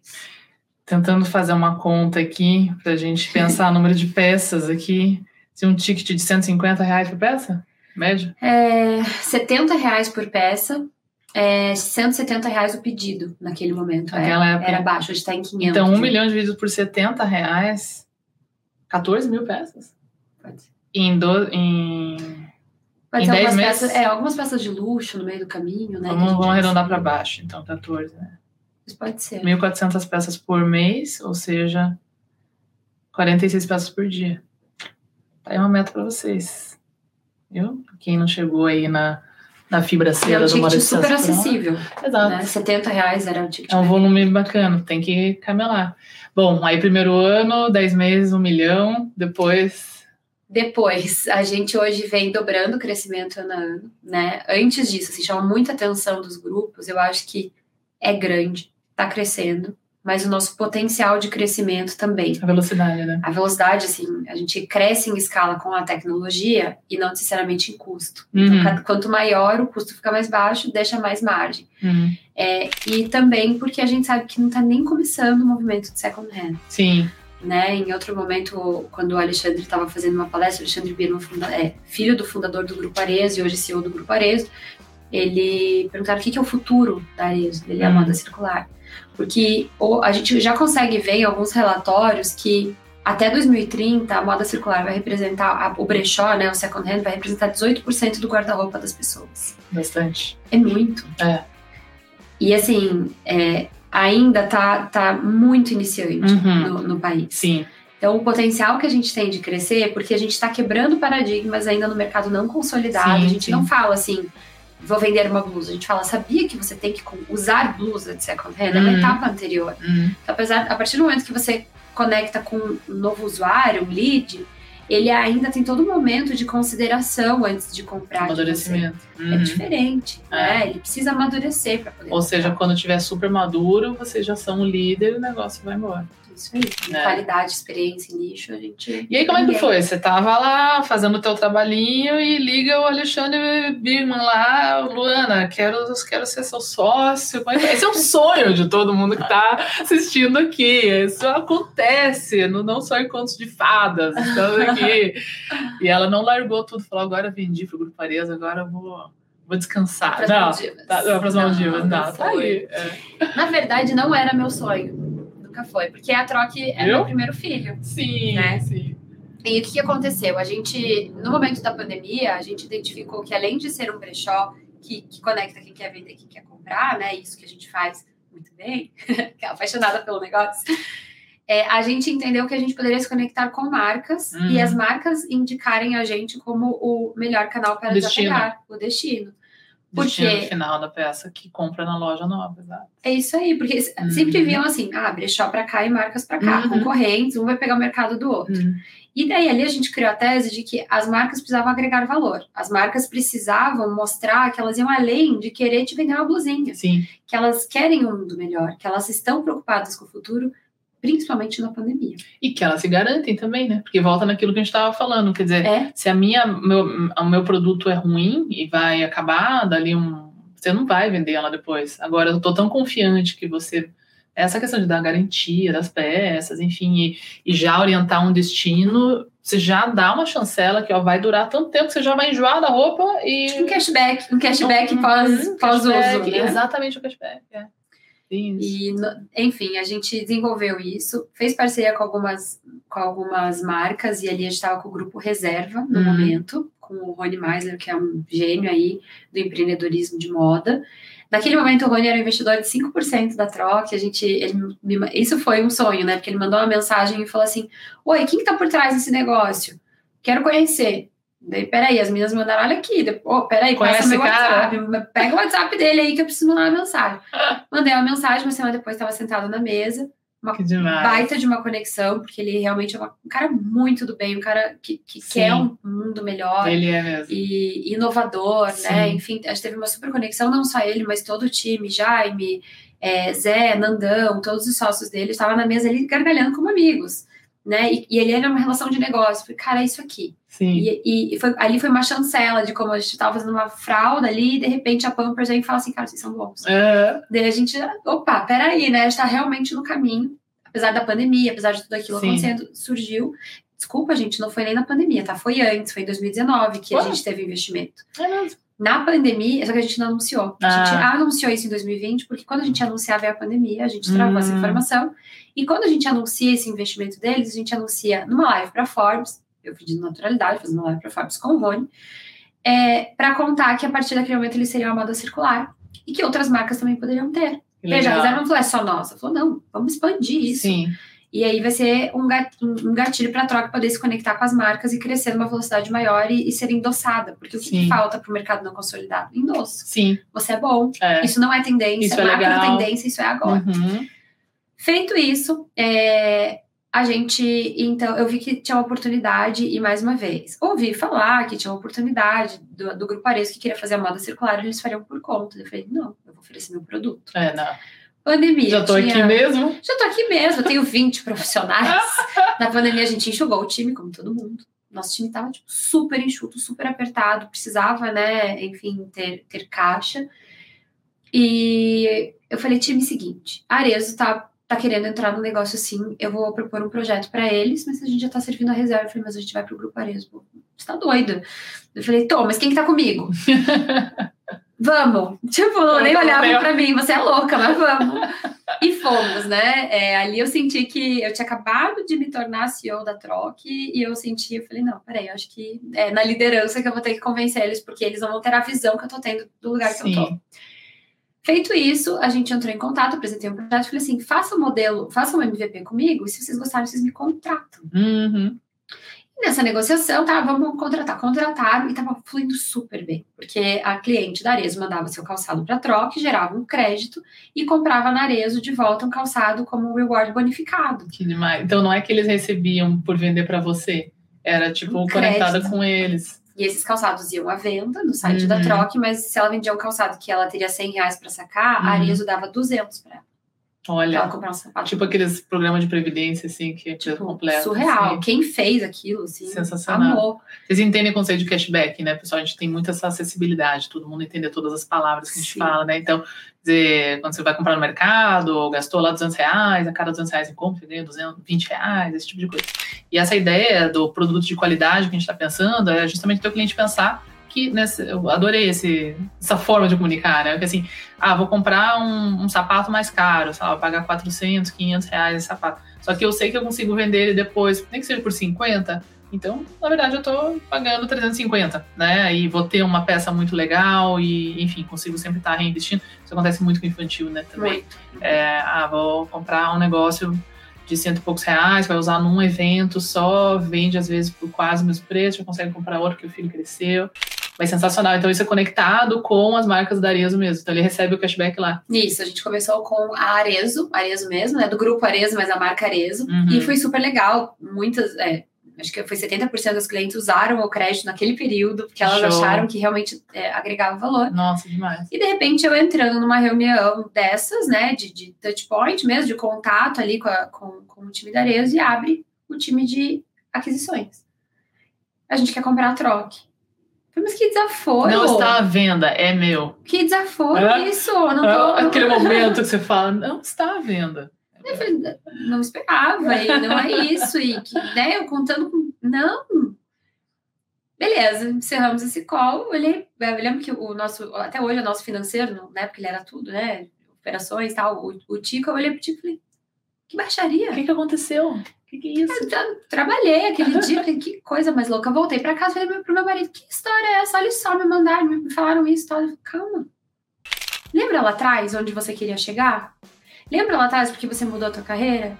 Tentando fazer uma conta aqui, pra gente pensar o número de peças aqui. Se um ticket de 150 reais por peça? Médio? É, 70 reais por peça, é, 170 reais o pedido naquele momento. Era, Naquela época. era baixo, hoje tá em 500. Então, um milhão dividido por 70 reais, 14 mil peças. Pode ser. Em, do, em Pode Em ser 10 algumas meses? peças, é, algumas peças de luxo no meio do caminho, né? vamos, vamos arredondar para baixo, então, 14, né? Isso pode ser. 1.400 peças por mês, ou seja, 46 peças por dia. Tá aí uma meta para vocês. Viu? Quem não chegou aí na, na fibra E é um do de super Pro, acessível, Exato. né? 70 reais era o ticket. É um volume bacana, tem que camelar. Bom, aí primeiro ano, 10 meses, 1 milhão, depois. Depois, a gente hoje vem dobrando o crescimento ano a ano, né? Antes disso, assim, chama muita atenção dos grupos, eu acho que é grande, tá crescendo, mas o nosso potencial de crescimento também. A velocidade, né? A velocidade, assim, a gente cresce em escala com a tecnologia e não necessariamente em custo. Então, Uhum. cada- quanto maior o custo fica mais baixo, deixa mais margem. Uhum. É, e também porque a gente sabe que não está nem começando o movimento de second hand. Sim. Né? Em outro momento, quando o Alexandre estava fazendo uma palestra, o Alexandre Birman, é, filho do fundador do Grupo Arezo e hoje CEO do Grupo Arezo, ele perguntaram o que que é o futuro da Arezo, ele é a Hum. moda circular. Porque a gente já consegue ver em alguns relatórios que até 2030 a moda circular vai representar, o brechó, né, o second hand, vai representar 18% do guarda-roupa das pessoas. Bastante. É muito. É. E assim, é, ainda tá, tá muito iniciante Uhum. no, no país. Sim. Então, o potencial que a gente tem de crescer é porque a gente está quebrando paradigmas ainda no mercado não consolidado. Sim, a gente sim. não fala assim, vou vender uma blusa. A gente fala, sabia que você tem que usar blusa de second hand? É uma Uhum. etapa anterior. Hum. Então, apesar, a partir do momento que você conecta com um novo usuário, um lead, ele ainda tem todo um momento de consideração antes de comprar. de. Amadurecimento. É Uhum. diferente, né? Ele precisa amadurecer para poder. Ou seja, comprar. quando tiver super maduro, vocês já são o líder e o negócio vai embora. Isso aí. É. Qualidade, experiência, nicho, a gente. E aí, como é que foi? Você tava lá fazendo o teu trabalhinho e liga o Alexandre Birman lá, Luana, quero, quero ser seu sócio. É? Esse é um sonho de todo mundo que tá assistindo aqui. Isso acontece, não só em contos de fadas. Estamos aqui. E ela não largou tudo, falou: agora vendi pro Grupo Areza, agora vou, vou descansar. Pras Não, Maldivas. tá, não, pras Não, Maldivas, não, não tá foi. aí. É. Na verdade, não era meu sonho. Nunca foi. Porque a Troque é meu primeiro filho. Sim, Né? sim. E o que, que aconteceu? A gente, no momento da pandemia, a gente identificou que além de ser um brechó que, que conecta quem quer vender e quem quer comprar, né? Isso que a gente faz muito bem, que é apaixonada pelo negócio. é, a gente entendeu que a gente poderia se conectar com marcas e as marcas indicarem a gente como o melhor canal para desapegar, o destino. Por Destino final da peça que compra na loja nova, exato. É isso aí, porque Uhum. sempre viam assim, ah, brechó para cá e marcas para cá, Uhum. concorrentes, um vai pegar o mercado do outro. E daí ali a gente criou a tese de que as marcas precisavam agregar valor. As marcas precisavam mostrar que elas iam além de querer te vender uma blusinha, Sim. que elas querem um mundo melhor, que elas estão preocupadas com o futuro, principalmente na pandemia. E que elas se garantem também, né? Porque volta naquilo que a gente estava falando. Quer dizer, É, se a minha, meu, o meu produto é ruim e vai acabar dali um. Você não vai vender ela depois. Agora, eu tô tão confiante que você. Essa questão de dar garantia das peças, enfim, e, e já orientar um destino, você já dá uma chancela que ó, vai durar tanto tempo que você já vai enjoar da roupa e. um cashback, um cashback Uhum, pós, pós-uso. cashback, né? Exatamente o cashback. É. Isso. E, enfim, a gente desenvolveu isso, fez parceria com algumas, com algumas marcas, e ali a gente estava com o grupo Reserva no Uhum. momento, com o Rony Meisler, que é um gênio aí do empreendedorismo de moda. Naquele momento, o Rony era um investidor de 5% da troca, a gente, ele isso foi um sonho, né? Porque ele mandou uma mensagem e falou assim, Oi, quem que tá por trás desse negócio? Quero conhecer. Daí, peraí, as meninas mandaram, olha aqui, Ô, peraí, Conhece passa meu esse cara? WhatsApp, pega o WhatsApp dele aí que eu preciso mandar uma mensagem. Mandei uma mensagem, uma semana depois estava sentado na mesa, demais. baita de uma conexão, porque ele realmente é uma- um cara muito do bem, um cara que, que Sim. quer um mundo melhor Ele é mesmo. e inovador, Sim. né? Enfim, a gente teve uma super conexão, não só ele, mas todo o time, Jaime, é, Zé, Nandão, todos os sócios dele, estavam na mesa ali gargalhando como amigos, né? E, e ele era uma relação de negócio. Falei, cara, é isso aqui. Sim. E, e foi- ali foi uma chancela de como a gente estava fazendo uma fralda ali, e de repente a Pampers vem e fala assim, cara, vocês são bons. É, Daí a gente, opa, peraí, né? A gente tá realmente no caminho. Apesar da pandemia, apesar de tudo aquilo Sim. acontecendo, surgiu. Desculpa, gente, não foi nem na pandemia, tá? Foi antes, foi em 2019 que a Ué? gente teve investimento. é mesmo. Na pandemia, só que a gente não anunciou. A gente Ah. anunciou isso em 2020, porque quando a gente anunciava a pandemia, a gente travou essa Hum. informação. E quando a gente anuncia esse investimento deles, a gente anuncia numa live para Forbes, eu pedi naturalidade, fazendo uma live para Forbes com o Rony, é, para contar que a partir daquele momento eles seriam uma moda circular e que outras marcas também poderiam ter. Veja, a legal. reserva não falou, é só nossa. Falou, não, vamos expandir isso. Sim. E aí vai ser um gat- um gatilho para a troca poder se conectar com as marcas e crescer numa velocidade maior e, e ser endossada. Porque o que, que falta para o mercado não consolidado? Endosso. Sim. Você é bom. É. Isso não é tendência, Isso é legal. tendência, isso é agora. Uhum. Feito isso, é, a gente, então, eu vi que tinha uma oportunidade e mais uma vez, ouvi falar que tinha uma oportunidade do, do Grupo Arezo que queria fazer a moda circular, eles fariam por conta. Eu falei, não, eu vou oferecer meu produto. É, não. Pandemia. Já tô tinha- aqui mesmo. Já tô aqui mesmo, eu tenho 20 profissionais. Na pandemia a gente enxugou o time, como todo mundo. Nosso time tava tipo, super enxuto, super apertado, precisava, né, enfim, ter, ter caixa. E eu falei, time, seguinte, Arezo tá, tá querendo entrar no negócio assim, eu vou propor um projeto para eles, mas a gente já tá servindo a reserva. Eu falei, mas a gente vai pro grupo. Pô, Você tá doida? Eu falei, tô, mas quem que tá comigo? vamos! Tipo, Eu nem olhava pra mim, você é louca, mas vamos! E fomos, né? É, ali eu senti que eu tinha acabado de me tornar CEO da Troc e eu senti, eu falei, não, peraí, eu acho que é na liderança que eu vou ter que convencer eles, porque eles não vão ter a visão que eu tô tendo do lugar que eu tô. Feito isso, a gente entrou em contato, apresentei um projeto, falei assim, faça o modelo, faça um MVP comigo, e se vocês gostarem, vocês me contratam. Uhum. E nessa negociação, tá, vamos contratar. Contrataram e tava fluindo super bem, porque a cliente da Arezo mandava seu calçado para troca, gerava um crédito e comprava na Arezo de volta um calçado como um reward bonificado. Que demais. Então não é que eles recebiam por vender para você. era tipo Um conectada com eles. E esses calçados iam à venda no site da Uhum. Troque, mas se ela vendia um calçado que ela teria 100 reais pra sacar, a Uhum. Arezo dava 200 pra ela. Olha, comprar um sapato. tipo aqueles programas de previdência, assim, que é Tipo, completo. surreal. assim. Quem fez aquilo, assim, Sensacional. amou. Vocês entendem o conceito de cashback, né, pessoal? A gente tem muita essa acessibilidade, todo mundo entender todas as palavras que a gente Sim. fala, né? Então, dizer, quando você vai comprar no mercado, gastou lá 200 reais, a cada 200 reais em compra, você ganha 220 reais, esse tipo de coisa. E essa ideia do produto de qualidade que a gente está pensando é justamente ter o cliente pensar que, nessa, eu adorei esse, essa forma de comunicar, né? Porque assim, ah, vou comprar um, um sapato mais caro, sei lá, vou pagar 400, 500 reais esse sapato. Só que eu sei que eu consigo vender ele depois, nem que seja por 50, então, na verdade, eu tô pagando 350, né? E vou ter uma peça muito legal e, enfim, consigo sempre estar reinvestindo. Isso acontece muito com o infantil, né? Também. É, ah, vou comprar um negócio de cento e poucos reais, vai usar num evento só, vende às vezes por quase o mesmo preço, já consegue comprar outro que o filho cresceu. Mas sensacional. Então, isso é conectado com as marcas da Arezzo mesmo. Então, ele recebe o cashback lá. Isso, a gente começou com a Arezo, Arezo mesmo, né? Do grupo Arezo, mas a marca Arezo. Uhum. E foi super legal. Muitas, é, acho que foi 70% dos clientes usaram o crédito naquele período, porque elas Show. acharam que realmente é, agregava valor. Nossa, demais. E de repente eu entrando numa reunião dessas, né, de, de touch point mesmo, de contato ali com, a- com, com o time da Arezo e abre o time de aquisições. A gente quer comprar a troque. Falei, Mas que desaforo! Não está à venda, é meu. Que desaforo É? isso! Não tô. É Aquele momento que você fala, não está à venda. Eu falei, não esperava, e não é isso. E que, né, eu contando com. Não! Beleza, encerramos esse call. Ele, eu lembro que o nosso, até hoje, o nosso financeiro, na época ele era tudo, né? Operações e tal. O, o Tico, eu olhei pro Tico e falei, que baixaria. O que, que aconteceu? O que, que é isso? Eu tra- trabalhei aquele dia, falei, que coisa mais louca. Voltei pra casa, falei pro meu marido, que história é essa? Olha só, me mandaram, me falaram isso. Tal. Eu falei, Calma. Lembra lá atrás onde você queria chegar? Lembra lá atrás porque você mudou a tua carreira?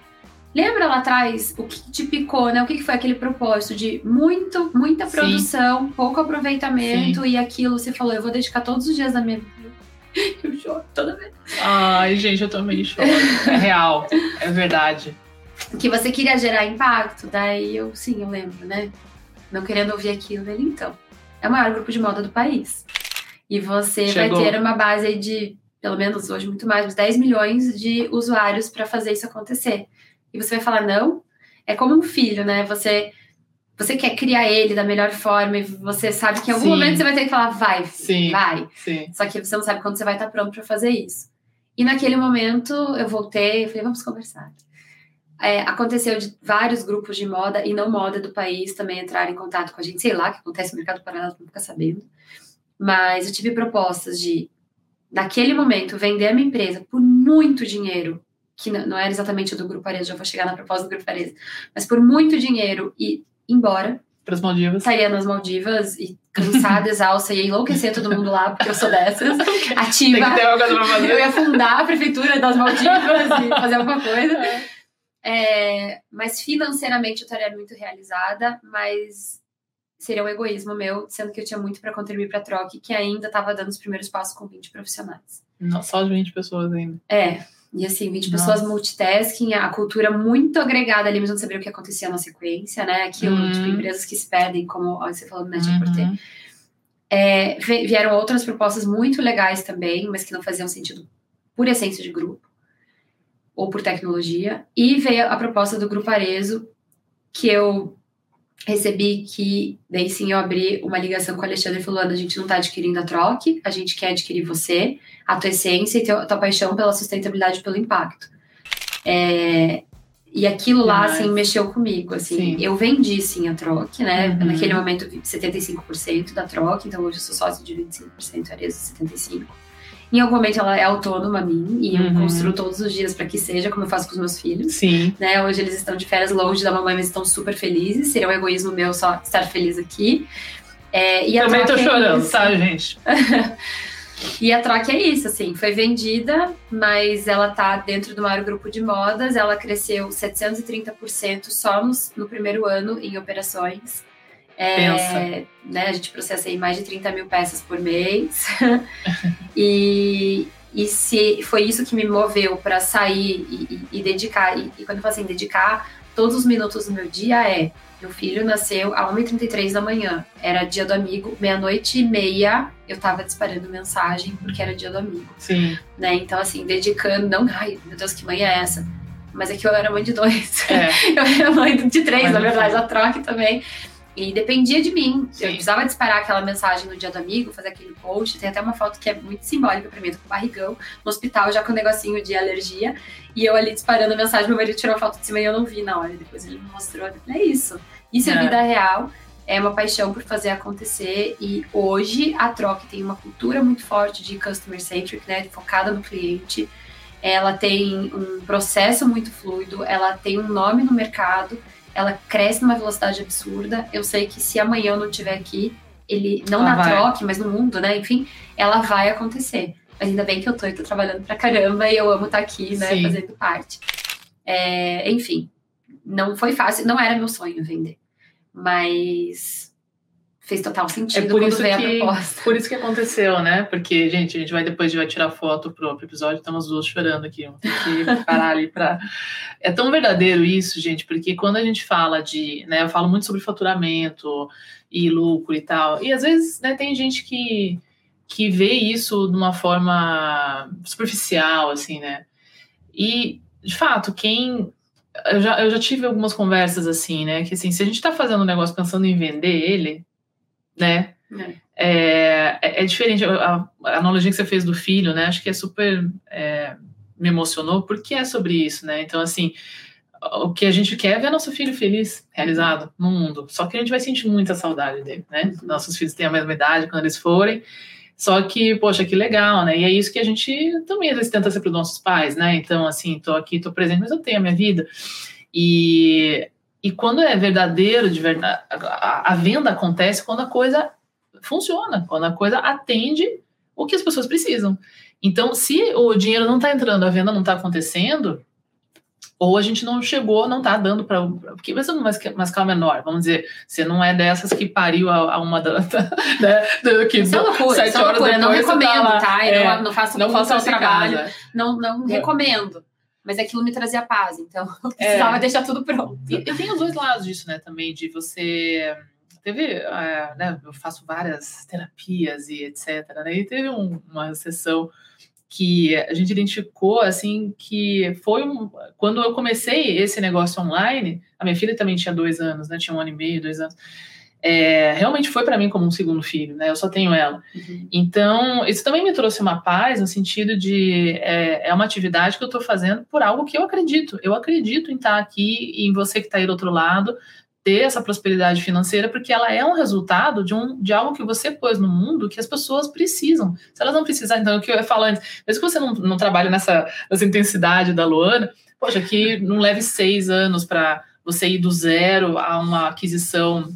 Lembra lá atrás o que te picou, né? O que foi aquele propósito de muito, muita Sim. produção, pouco aproveitamento e aquilo você falou, eu vou dedicar todos os dias da minha vida. Eu choro toda vez. Ai, gente, eu também choro. É real, é verdade. Que você queria gerar impacto, daí eu, sim, eu lembro, né? Não querendo ouvir aquilo, ele, então, é o maior grupo de moda do país. E você Chegou. vai ter uma base de, pelo menos hoje, muito mais, uns 10 milhões de usuários para fazer isso acontecer. E você vai falar, não? É como um filho, né? Você, você quer criar ele da melhor forma e você sabe que em algum Sim. momento você vai ter que falar, vai, Sim. vai. Sim. Só que você não sabe quando você vai estar pronto para fazer isso. E naquele momento eu voltei e falei, vamos conversar. É, aconteceu de vários grupos de moda e não moda do país também entrarem em contato com a gente. Sei lá o que acontece no mercado paralelo, não fica sabendo. Mas eu tive propostas de, naquele momento, vender a minha empresa por muito dinheiro, que não, era exatamente do Grupo Areza, já vou chegar na proposta do Grupo Areza, mas por muito dinheiro e ir embora Para as Maldivas. estaria nas Maldivas e cansada, exausta, ia enlouquecer todo mundo lá, porque eu sou dessas, Tem que ativa. ter uma coisa pra Eu fazer. ia fundar a prefeitura das Maldivas e fazer alguma coisa. É, mas financeiramente eu estaria muito realizada, mas seria um egoísmo meu, sendo que eu tinha muito para contribuir para a troca, que ainda estava dando os primeiros passos com 20 profissionais. Não, só de 20 pessoas ainda. É, e assim, 20 Nossa. pessoas multitasking, a cultura muito agregada ali, mas não sabia o que acontecia na sequência, né? Aquilo, Uhum. tipo, empresas que se perdem, como ó, você falou do Net Uhum. É, vieram outras propostas muito legais também, mas que não faziam sentido por essência de grupo ou por tecnologia. E veio a proposta do Grupo Arezo, que eu recebi que, daí sim eu abri uma ligação com o Alexandre falando, a gente não está adquirindo a troque, a gente quer adquirir você, a tua essência e teu- a tua paixão pela sustentabilidade e pelo impacto. É, e aquilo lá, assim, mexeu comigo, assim. Sim. Eu vendi, sim, a troque, né? Uhum. Naquele momento, eu vi 75% da troque, então hoje eu sou sócio de 25%, Arezo 75%. Em algum momento ela é autônoma a mim, e eu Uhum. construo todos os dias para que seja, como eu faço com os meus filhos Sim. né? Hoje eles estão de férias longe da mamãe, mas estão super felizes. Seria um egoísmo meu só estar feliz aqui. É, e Também tô é chorando, isso. tá, gente? E a troca é isso, assim, foi vendida, mas ela tá dentro do maior grupo de modas. Ela cresceu 730% só nos- no primeiro ano em operações. É, né, a gente processa aí mais de 30 mil peças por mês. e, e se foi isso que me moveu para sair e, e- e dedicar. E, e quando eu falo assim, dedicar todos os minutos do meu dia é: meu filho nasceu às 1h33 da manhã, era dia do amigo, meia-noite e meia eu tava disparando mensagem porque era dia do amigo. Sim. Né? Então, assim, dedicando, não, ai, meu Deus, que mãe é essa? Mas é que eu era mãe de dois. É. eu era mãe de três, Mas na verdade, a troca também. E dependia de mim. Sim. Eu precisava disparar aquela mensagem no dia do amigo, fazer aquele post. Tem até uma foto que é muito simbólica pra mim, tô com barrigão no hospital, já com um negocinho de alergia. E eu ali disparando a mensagem, meu marido tirou a foto de cima e eu não vi na hora. Depois ele me mostrou. É isso. Isso é, É. vida real. É uma paixão por fazer acontecer. E hoje a Troca tem uma cultura muito forte de customer centric, né? Focada no cliente. Ela tem um processo muito fluido, ela tem um nome no mercado, ela cresce numa velocidade absurda. Eu sei que se amanhã eu não estiver aqui, ele não Ela na vai. troca, mas no mundo, né? Enfim, ela vai acontecer. Mas ainda bem que eu tô, eu tô trabalhando pra caramba e eu amo estar aqui, né? Sim. Fazendo parte. É, enfim, não foi fácil, não era meu sonho vender. Mas fez total sentido É por quando isso veio que- a proposta. Por isso que aconteceu, né? Porque, gente, a gente vai depois vai tirar foto pro episódio, estamos duas chorando aqui. Vamos ter que parar ali pra. É tão verdadeiro isso, gente, porque quando a gente fala de. Né, eu falo muito sobre faturamento e lucro e tal. E às vezes né, tem gente que, que vê isso de uma forma superficial, assim, né? E, de fato, quem. Eu já, eu já tive algumas conversas assim, né? Que assim, se a gente tá fazendo um negócio pensando em vender ele, né? É, é, é diferente. A, a analogia que você fez do filho, né? Acho que é super. é, me emocionou, porque é sobre isso, né? Então, assim, o que a gente quer é ver nosso filho feliz, realizado no mundo. Só que a gente vai sentir muita saudade dele, né? Nossos filhos têm a mesma idade quando eles forem. Só que, poxa, que legal, né? E é isso que a gente também às vezes tenta ser para os nossos pais, né? Então, assim, tô aqui, tô presente, mas eu tenho a minha vida. E, e quando é verdadeiro, de verdade, a, a venda acontece quando a coisa funciona, quando a coisa atende o que as pessoas precisam. Então, se o dinheiro não está entrando, a venda não está acontecendo, ou a gente não chegou, não está dando para. Porque você não é uma, uma escala menor, vamos dizer, você não é dessas que pariu a, a uma da. da, da que Isso é loucura, sete isso é loucura. Não depois você tá recomendo, lá. tá? Eu É, não, não faço não trabalho. trabalho. Não, não É. recomendo. Mas aquilo me trazia paz, então eu precisava deixar tudo pronto. E, e tem os dois lados disso, né, também, de você. Teve, é, né, eu faço várias terapias e etc, né, e teve um- uma sessão que a gente identificou, assim, que foi um, quando eu comecei esse negócio online, a minha filha também tinha dois anos, né, tinha um ano e meio, dois anos, é, realmente foi para mim como um segundo filho, né, eu só tenho ela. Então, isso também me trouxe uma paz no sentido de é, é uma atividade que eu estou fazendo por algo que eu acredito. Eu acredito em estar aqui e em você que está aí do outro lado ter essa prosperidade financeira, porque ela é um resultado de, um, de algo que você pôs no mundo que as pessoas precisam. Se elas não precisarem, então, é o que eu ia falar antes, mesmo que você não, não trabalhe nessa, nessa intensidade da Luana, poxa, que não leve seis anos para você ir do zero a uma aquisição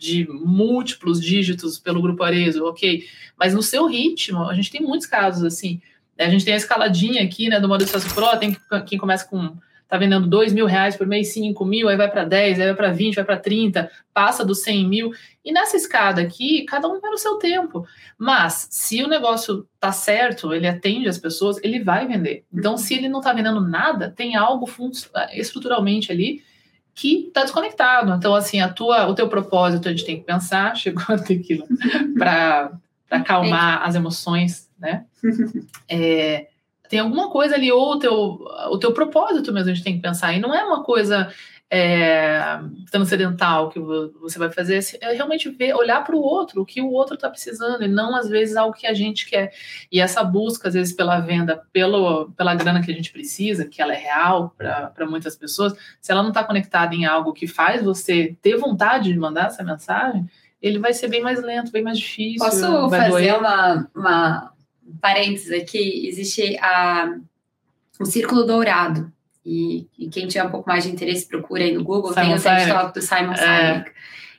de múltiplos dígitos pelo grupo Arezo, ok? Mas no seu ritmo, a gente tem muitos casos assim. né? A gente tem a escaladinha aqui, né, do modo Sucesso Pro, tem quem começa com tá vendendo dois mil reais por mês, cinco mil, aí vai para 10, aí vai para 20, vai para 30, passa dos 100 mil. E nessa escada aqui, cada um vai no seu tempo. Mas, se o negócio tá certo, ele atende as pessoas, ele vai vender. Então, se ele não tá vendendo nada, tem algo estruturalmente ali que está desconectado. Então, assim, a tua, o teu propósito a gente tem que pensar, chegou a tequila, para acalmar as emoções, né? É, tem alguma coisa ali, ou o teu, o teu propósito mesmo a gente tem que pensar. E não é uma coisa é, transcendental que você vai fazer, é realmente ver, olhar para o outro, o que o outro está precisando, e não às vezes algo que a gente quer. E essa busca, às vezes, pela venda, pelo, pela grana que a gente precisa, que ela é real para muitas pessoas, se ela não está conectada em algo que faz você ter vontade de mandar essa mensagem, ele vai ser bem mais lento, bem mais difícil. Posso fazer doer. uma, uma parênteses aqui? Existe a, o Círculo Dourado. E, e quem tiver um pouco mais de interesse, procura aí no Google. Simon tem o TED. Talk do Simon É. Sinek.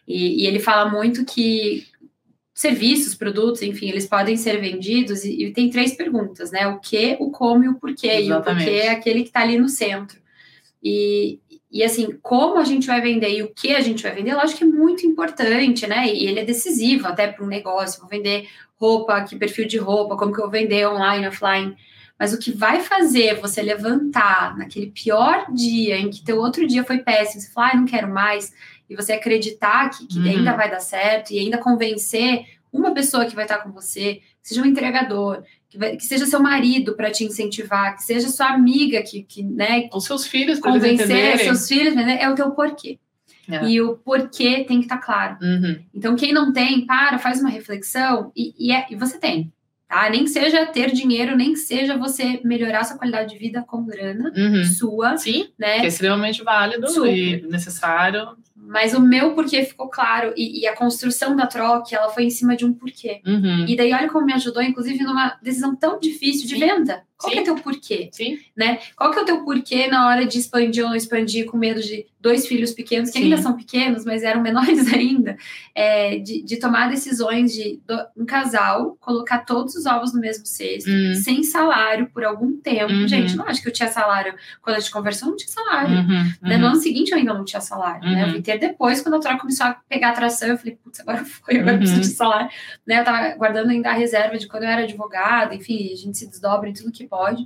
E, e ele fala muito que serviços, produtos, enfim, eles podem ser vendidos e, e tem três perguntas, né? O que, o como e o porquê. E o Exatamente. porquê é aquele que está ali no centro. E, e assim, como a gente vai vender e o que a gente vai vender, lógico que é muito importante, né? E ele é decisivo até para um negócio. Vou vender roupa, que perfil de roupa, como que eu vou vender online, offline. Mas o que vai fazer você levantar naquele pior dia em que teu outro dia foi péssimo, você falar, ah, não quero mais, e você acreditar que, que uhum. ainda vai dar certo e ainda convencer uma pessoa que vai estar com você, que seja um entregador, que, vai, que seja seu marido para te incentivar, que seja sua amiga que, que né, os seus filhos convencer seus filhos, né, é o teu porquê. É. E o porquê tem que estar claro. Uhum. Então, quem não tem, para, faz uma reflexão e, e, é, e você tem. Tá? Nem seja ter dinheiro, nem seja você melhorar sua qualidade de vida com grana uhum. sua. Sim, né? que é extremamente válido Super. e necessário. Mas o meu porquê ficou claro e, e, a construção da troca, ela foi em cima de um porquê. Uhum. E daí olha como me ajudou, inclusive, numa decisão tão difícil de Sim. venda. Qual é teu porquê? Sim. Né? Qual que é o teu porquê na hora de expandir ou não expandir com medo de dois filhos pequenos, que Sim. ainda são pequenos, mas eram menores ainda, é, de, de, tomar decisões de do, um casal colocar todos os ovos no mesmo cesto, uhum. sem salário por algum tempo. Uhum. Gente, não acho que eu tinha salário quando a gente conversou, não tinha salário. Uhum. Né? No ano seguinte eu ainda não tinha salário. Né? Eu uhum. vim ter depois, quando a troca começou a pegar atração, eu falei, putz, agora foi, agora preciso de salário. Né? Eu tava guardando ainda a reserva de quando eu era advogada, enfim, a gente se desdobra em tudo que pode.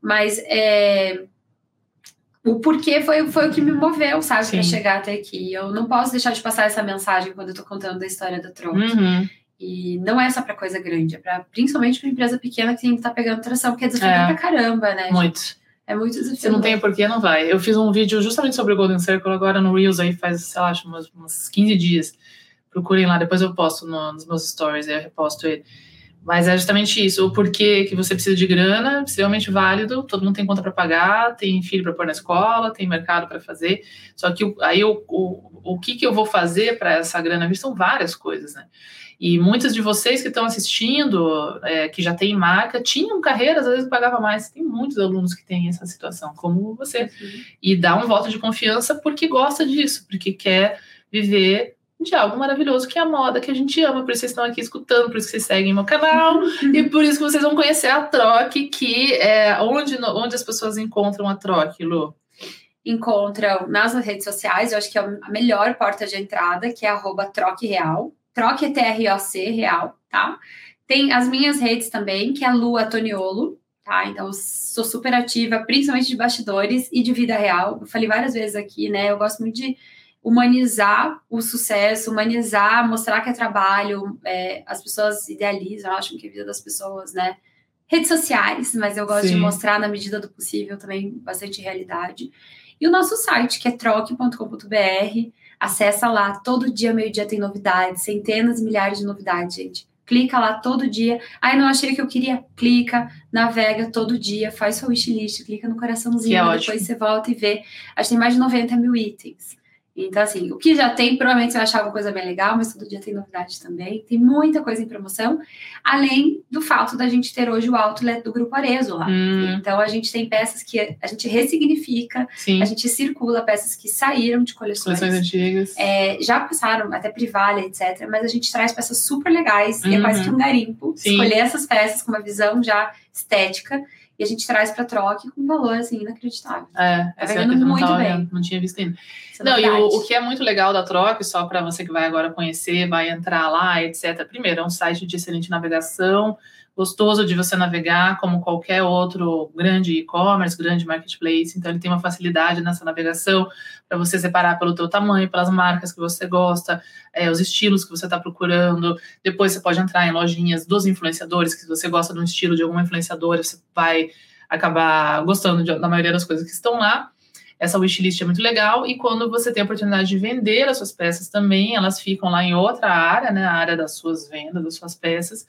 Mas é, o porquê foi, foi o que me moveu, sabe, para chegar até aqui. Eu não posso deixar de passar essa mensagem quando eu tô contando da história da Tronc. Uhum. E não é só para coisa grande, é para principalmente para empresa pequena que tem que estar tá pegando tração, porque é desafiador é, pra caramba, né? Muito. É muito desafiador. Se não tem porquê, não vai. Eu fiz um vídeo justamente sobre o Golden Circle agora no Reels aí faz, sei lá, uns, uns 15 dias. Procurem lá, depois eu posto no, nos meus stories, eu reposto ele. Mas é justamente isso, o porquê que você precisa de grana, extremamente válido, todo mundo tem conta para pagar, tem filho para pôr na escola, tem mercado para fazer. Só que aí o, o, o que, que eu vou fazer para essa grana vir são várias coisas, né? E muitos de vocês que estão assistindo, é, que já têm marca, tinham carreiras, às vezes pagava mais. Tem muitos alunos que têm essa situação, como você. Uhum. E dá um voto de confiança porque gosta disso, porque quer viver de algo maravilhoso que é a moda que a gente ama, por isso vocês estão aqui escutando, por isso que vocês seguem meu canal e por isso que vocês vão conhecer a Troque, que é onde, onde as pessoas encontram a Troque, Lu? Encontram nas redes sociais, eu acho que é a melhor porta de entrada, que é arroba Troque Real. Troque T-R-O-C, real, tá? Tem as minhas redes também, que é Lu Antoniolo, tá? Então, eu sou super ativa, principalmente de bastidores e de vida real. Eu falei várias vezes aqui, né? Eu gosto muito de humanizar o sucesso, humanizar, mostrar que é trabalho. É, as pessoas idealizam, acham que a vida das pessoas, né? Redes sociais, mas eu gosto Sim. de mostrar na medida do possível também bastante realidade. E o nosso site, que é troque.com.br, acessa lá, todo dia, meio-dia tem novidades, centenas, milhares de novidades, gente. Clica lá todo dia. Ai, não achei que eu queria. Clica, navega todo dia, faz sua wishlist, clica no coraçãozinho, é depois ótimo. você volta e vê. Acho que tem mais de 90 mil itens. Então, assim, o que já tem, provavelmente você vai achar uma coisa bem legal, mas todo dia tem novidade também. Tem muita coisa em promoção, além do fato da gente ter hoje o outlet do Grupo Arezo lá. Hum. Então, a gente tem peças que a gente ressignifica, Sim. a gente circula peças que saíram de coleções. Coleções antigas. É, já passaram, até Privalha, etc. Mas a gente traz peças super legais, uhum. e é quase que um garimpo. Sim. Escolher essas peças com uma visão já estética e a gente traz para troca com um valor assim inacreditável. É, tá essa vendendo muito não bem. Não tinha visto ainda. É não, e o, o, que é muito legal da troca, só para você que vai agora conhecer, vai entrar lá, etc. Primeiro, é um site de excelente navegação, gostoso de você navegar, como qualquer outro grande e-commerce, grande marketplace. Então, ele tem uma facilidade nessa navegação para você separar pelo teu tamanho, pelas marcas que você gosta, é, os estilos que você está procurando. Depois, você pode entrar em lojinhas dos influenciadores, que se você gosta de um estilo de alguma influenciadora, você vai acabar gostando de, da maioria das coisas que estão lá. Essa wishlist é muito legal e quando você tem a oportunidade de vender as suas peças também, elas ficam lá em outra área, né, a área das suas vendas, das suas peças.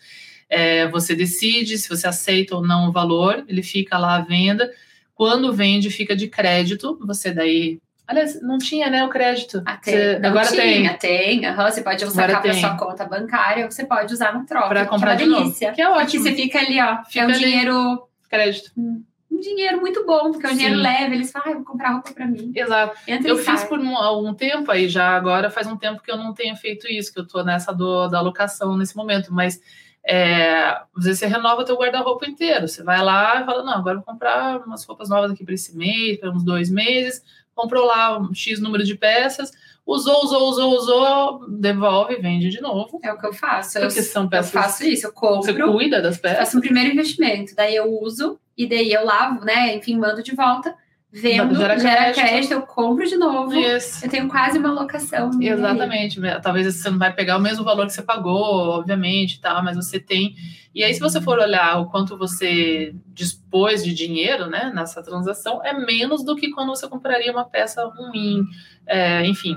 É, você decide se você aceita ou não o valor, ele fica lá à venda. Quando vende, fica de crédito, você daí Aliás, não tinha, né, o crédito. Ah, tem. Você, agora tinha, tem. tem. Uhum, você pode usar para sua conta bancária, você pode usar no troca. Para comprar que é uma delícia. Que é ótimo. Porque você fica ali, ó. Fica é um ali. dinheiro. Crédito. Hum um dinheiro muito bom, porque é um dinheiro leve, eles falam, ah, vou comprar roupa para mim. Exato. Entra eu fiz sai. por um, algum tempo aí, já agora faz um tempo que eu não tenho feito isso, que eu tô nessa do, da alocação nesse momento, mas é, às vezes você renova teu guarda-roupa inteiro. Você vai lá e fala, não, agora vou comprar umas roupas novas aqui para esse mês, para uns dois meses, comprou lá um X número de peças, usou, usou, usou, usou, devolve, vende de novo. É o que eu faço. Porque eu, são peças. Eu faço isso, eu compro. Você cuida das peças? Faço um primeiro investimento, daí eu uso e daí eu lavo, né? Enfim, mando de volta vendo, gera, gera crédito. crédito, eu compro de novo. Isso. Eu tenho quase uma locação. Exatamente. Talvez você não vai pegar o mesmo valor que você pagou, obviamente, tá? mas você tem. E aí, se você for olhar o quanto você dispôs de dinheiro né, nessa transação, é menos do que quando você compraria uma peça ruim. É, enfim,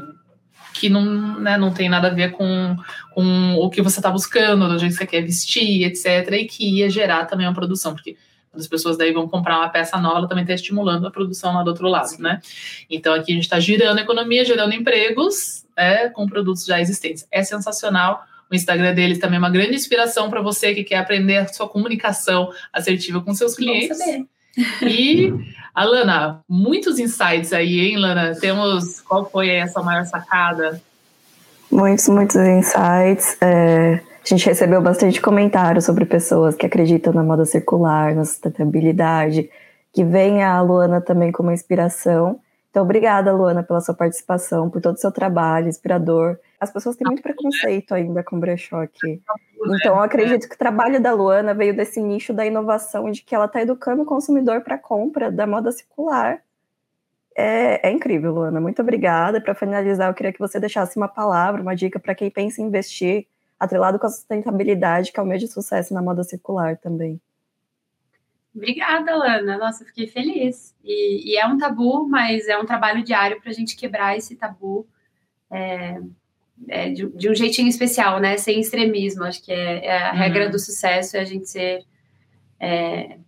que não, né, não tem nada a ver com, com o que você está buscando, do jeito que você quer vestir, etc. E que ia gerar também uma produção, porque as pessoas daí vão comprar uma peça nova, também está estimulando a produção lá do outro lado, Sim. né? Então aqui a gente está girando a economia, gerando empregos é, com produtos já existentes. É sensacional. O Instagram deles também é uma grande inspiração para você que quer aprender a sua comunicação assertiva com seus clientes. E, Alana, muitos insights aí, hein, Lana? Temos. Qual foi essa maior sacada? Muitos, muitos insights. É a gente recebeu bastante comentários sobre pessoas que acreditam na moda circular, na sustentabilidade, que veem a Luana também como inspiração. Então, obrigada, Luana, pela sua participação, por todo o seu trabalho inspirador. As pessoas têm muito preconceito ainda com brechó aqui. Então, eu acredito que o trabalho da Luana veio desse nicho da inovação, de que ela está educando o consumidor para a compra da moda circular. É, é, incrível, Luana. Muito obrigada. Para finalizar, eu queria que você deixasse uma palavra, uma dica para quem pensa em investir atrelado com a sustentabilidade, que é o meio de sucesso na moda circular também. Obrigada, Lana. Nossa, fiquei feliz. E, e, é um tabu, mas é um trabalho diário para a gente quebrar esse tabu é, é, de, de, um jeitinho especial, né? Sem extremismo. Acho que é, é a uhum. regra do sucesso é a gente ser é,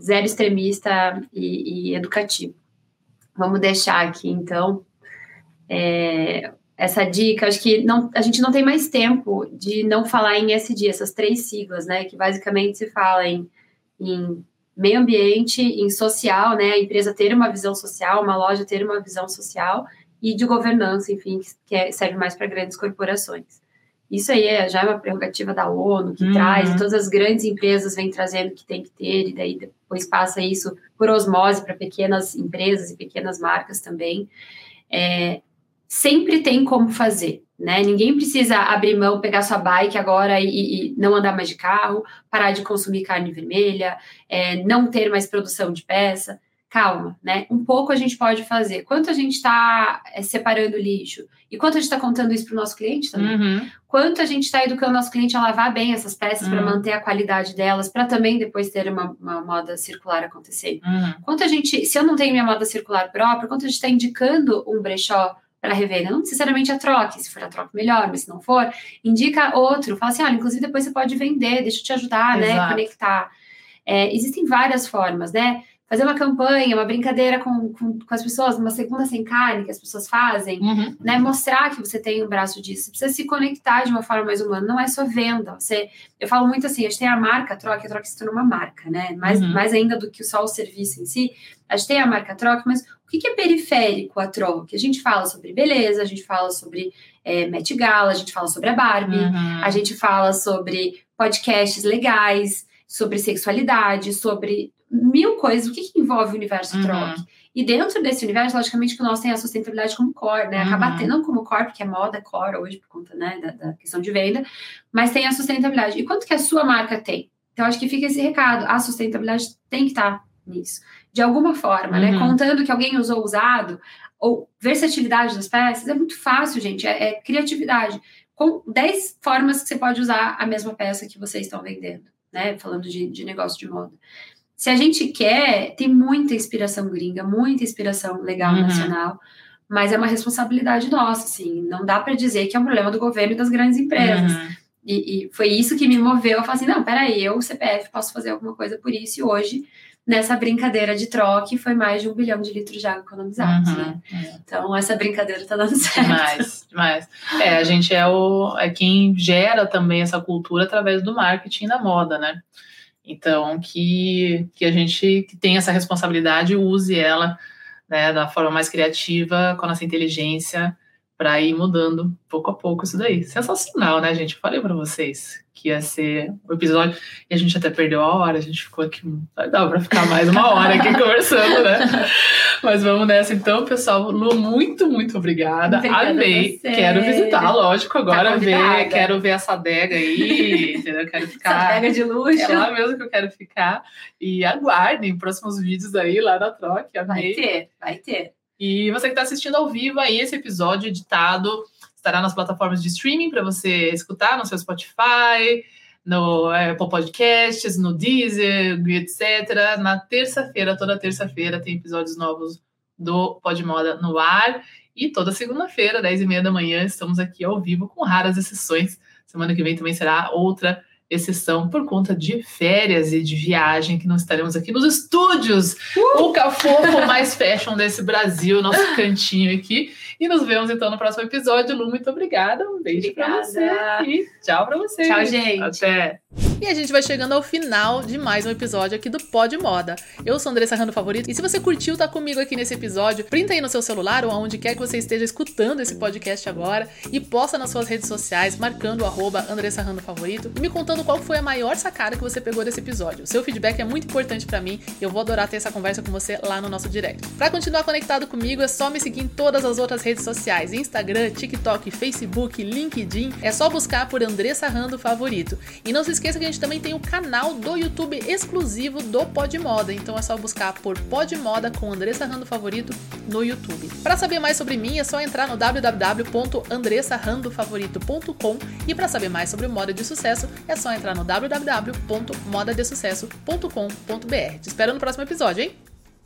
zero extremista e, e, educativo. Vamos deixar aqui, então, é, essa dica. Acho que não, a gente não tem mais tempo de não falar em SD, essas três siglas, né? Que basicamente se fala em, em meio ambiente, em social, né? A empresa ter uma visão social, uma loja ter uma visão social e de governança, enfim, que é, serve mais para grandes corporações. Isso aí é, já é uma prerrogativa da ONU que uhum. traz, e todas as grandes empresas vêm trazendo que tem que ter, e daí depois passa isso por osmose para pequenas empresas e pequenas marcas também. É, sempre tem como fazer, né? Ninguém precisa abrir mão, pegar sua bike agora e, e não andar mais de carro, parar de consumir carne vermelha, é, não ter mais produção de peça. Calma, né? Um pouco a gente pode fazer. Quanto a gente está é, separando lixo? E quanto a gente está contando isso para o nosso cliente também? Uhum. Quanto a gente está educando o nosso cliente a lavar bem essas peças uhum. para manter a qualidade delas, para também depois ter uma, uma moda circular acontecer? Uhum. Quanto a gente, se eu não tenho minha moda circular própria, quanto a gente está indicando um brechó para revenda. Não necessariamente a troque, se for a troca melhor, mas se não for, indica outro. Fala assim, olha, inclusive depois você pode vender, deixa eu te ajudar, né, Exato. né, conectar. É, existem várias formas, né? fazer uma campanha, uma brincadeira com, com, com, as pessoas, uma segunda sem carne que as pessoas fazem, uhum. né? Mostrar que você tem um braço disso. Você precisa se conectar de uma forma mais humana, não é só venda. Você, eu falo muito assim, a gente tem a marca troca, a troca se torna uma marca, né? Mais, uhum. mais ainda do que só o serviço em si. A gente tem a marca troca, mas o que, é periférico a troca? A gente fala sobre beleza, a gente fala sobre é, Met Gala, a gente fala sobre a Barbie, uhum. a gente fala sobre podcasts legais, sobre sexualidade, sobre mil coisas. O que, que envolve o universo uhum. troque? E dentro desse universo, logicamente, que o nosso tem a sustentabilidade como core, né? Acaba uhum. tendo como core, porque é moda core hoje, por conta né, da, da, questão de venda, mas tem a sustentabilidade. E quanto que a sua marca tem? Então, acho que fica esse recado. A sustentabilidade tem que estar nisso. De alguma forma, né? uhum. né? Contando que alguém usou usado, ou versatilidade das peças, é muito fácil, gente. É, é criatividade. Com 10 formas que você pode usar a mesma peça que vocês estão vendendo, né? Falando de, de negócio de moda se a gente quer, tem muita inspiração gringa, muita inspiração legal uhum. nacional, mas é uma responsabilidade nossa, assim, não dá para dizer que é um problema do governo e das grandes empresas. Uhum. E, e, foi isso que me moveu a falar assim, não, peraí, eu, CPF, posso fazer alguma coisa por isso, e hoje, nessa brincadeira de troque, foi mais de um bilhão de litros de água economizados, uhum. né? É. Então, essa brincadeira tá dando certo. Demais, demais. É, a gente é, o, é quem gera também essa cultura através do marketing da moda, né? Então, que, que a gente que tem essa responsabilidade use ela né, da forma mais criativa, com a nossa inteligência, para ir mudando pouco a pouco isso daí. Sensacional, né, gente? Falei para vocês que ia ser o episódio e a gente até perdeu a hora, a gente ficou aqui, dá para ficar mais uma hora aqui conversando, né? Mas vamos nessa então, pessoal. Lu, muito, muito obrigada. obrigada Amei. Quero visitar, lógico, agora tá ver, quero ver essa adega aí, entendeu? Quero ficar. Essa adega de luxo. É lá mesmo que eu quero ficar. E aguardem próximos vídeos aí lá da Troca. Amei. Vai ter, vai ter. E você que está assistindo ao vivo aí, esse episódio editado estará nas plataformas de streaming para você escutar no seu Spotify, no Apple Podcasts, no Deezer, etc. Na terça-feira, toda terça-feira, tem episódios novos do Pod Moda no ar. E toda segunda-feira, 10 e meia da manhã, estamos aqui ao vivo com raras exceções. Semana que vem também será outra exceção por conta de férias e de viagem, que não estaremos aqui nos estúdios, uh! o cafofo mais fashion desse Brasil, nosso cantinho aqui. E nos vemos então no próximo episódio. Lu, muito obrigada. Um beijo para você e tchau para você. Tchau, gente. Até. E a gente vai chegando ao final de mais um episódio aqui do Pod Moda. Eu sou Andressa Rando Favorito e se você curtiu tá comigo aqui nesse episódio, printa aí no seu celular ou aonde quer que você esteja escutando esse podcast agora e posta nas suas redes sociais marcando o arroba Andressa Rando Favorito e me contando qual foi a maior sacada que você pegou desse episódio. Seu feedback é muito importante para mim e eu vou adorar ter essa conversa com você lá no nosso direct. Para continuar conectado comigo é só me seguir em todas as outras redes sociais, Instagram, TikTok, Facebook, LinkedIn. É só buscar por Andressa Rando Favorito. E não se esqueça que a gente também tem o canal do YouTube exclusivo do Pod Moda, então é só buscar por Pod Moda com Andressa Rando Favorito no YouTube. Para saber mais sobre mim é só entrar no www.andressarandofavorito.com e para saber mais sobre moda de sucesso é só entrar no www.modadesucesso.com.br. Te espero no próximo episódio, hein?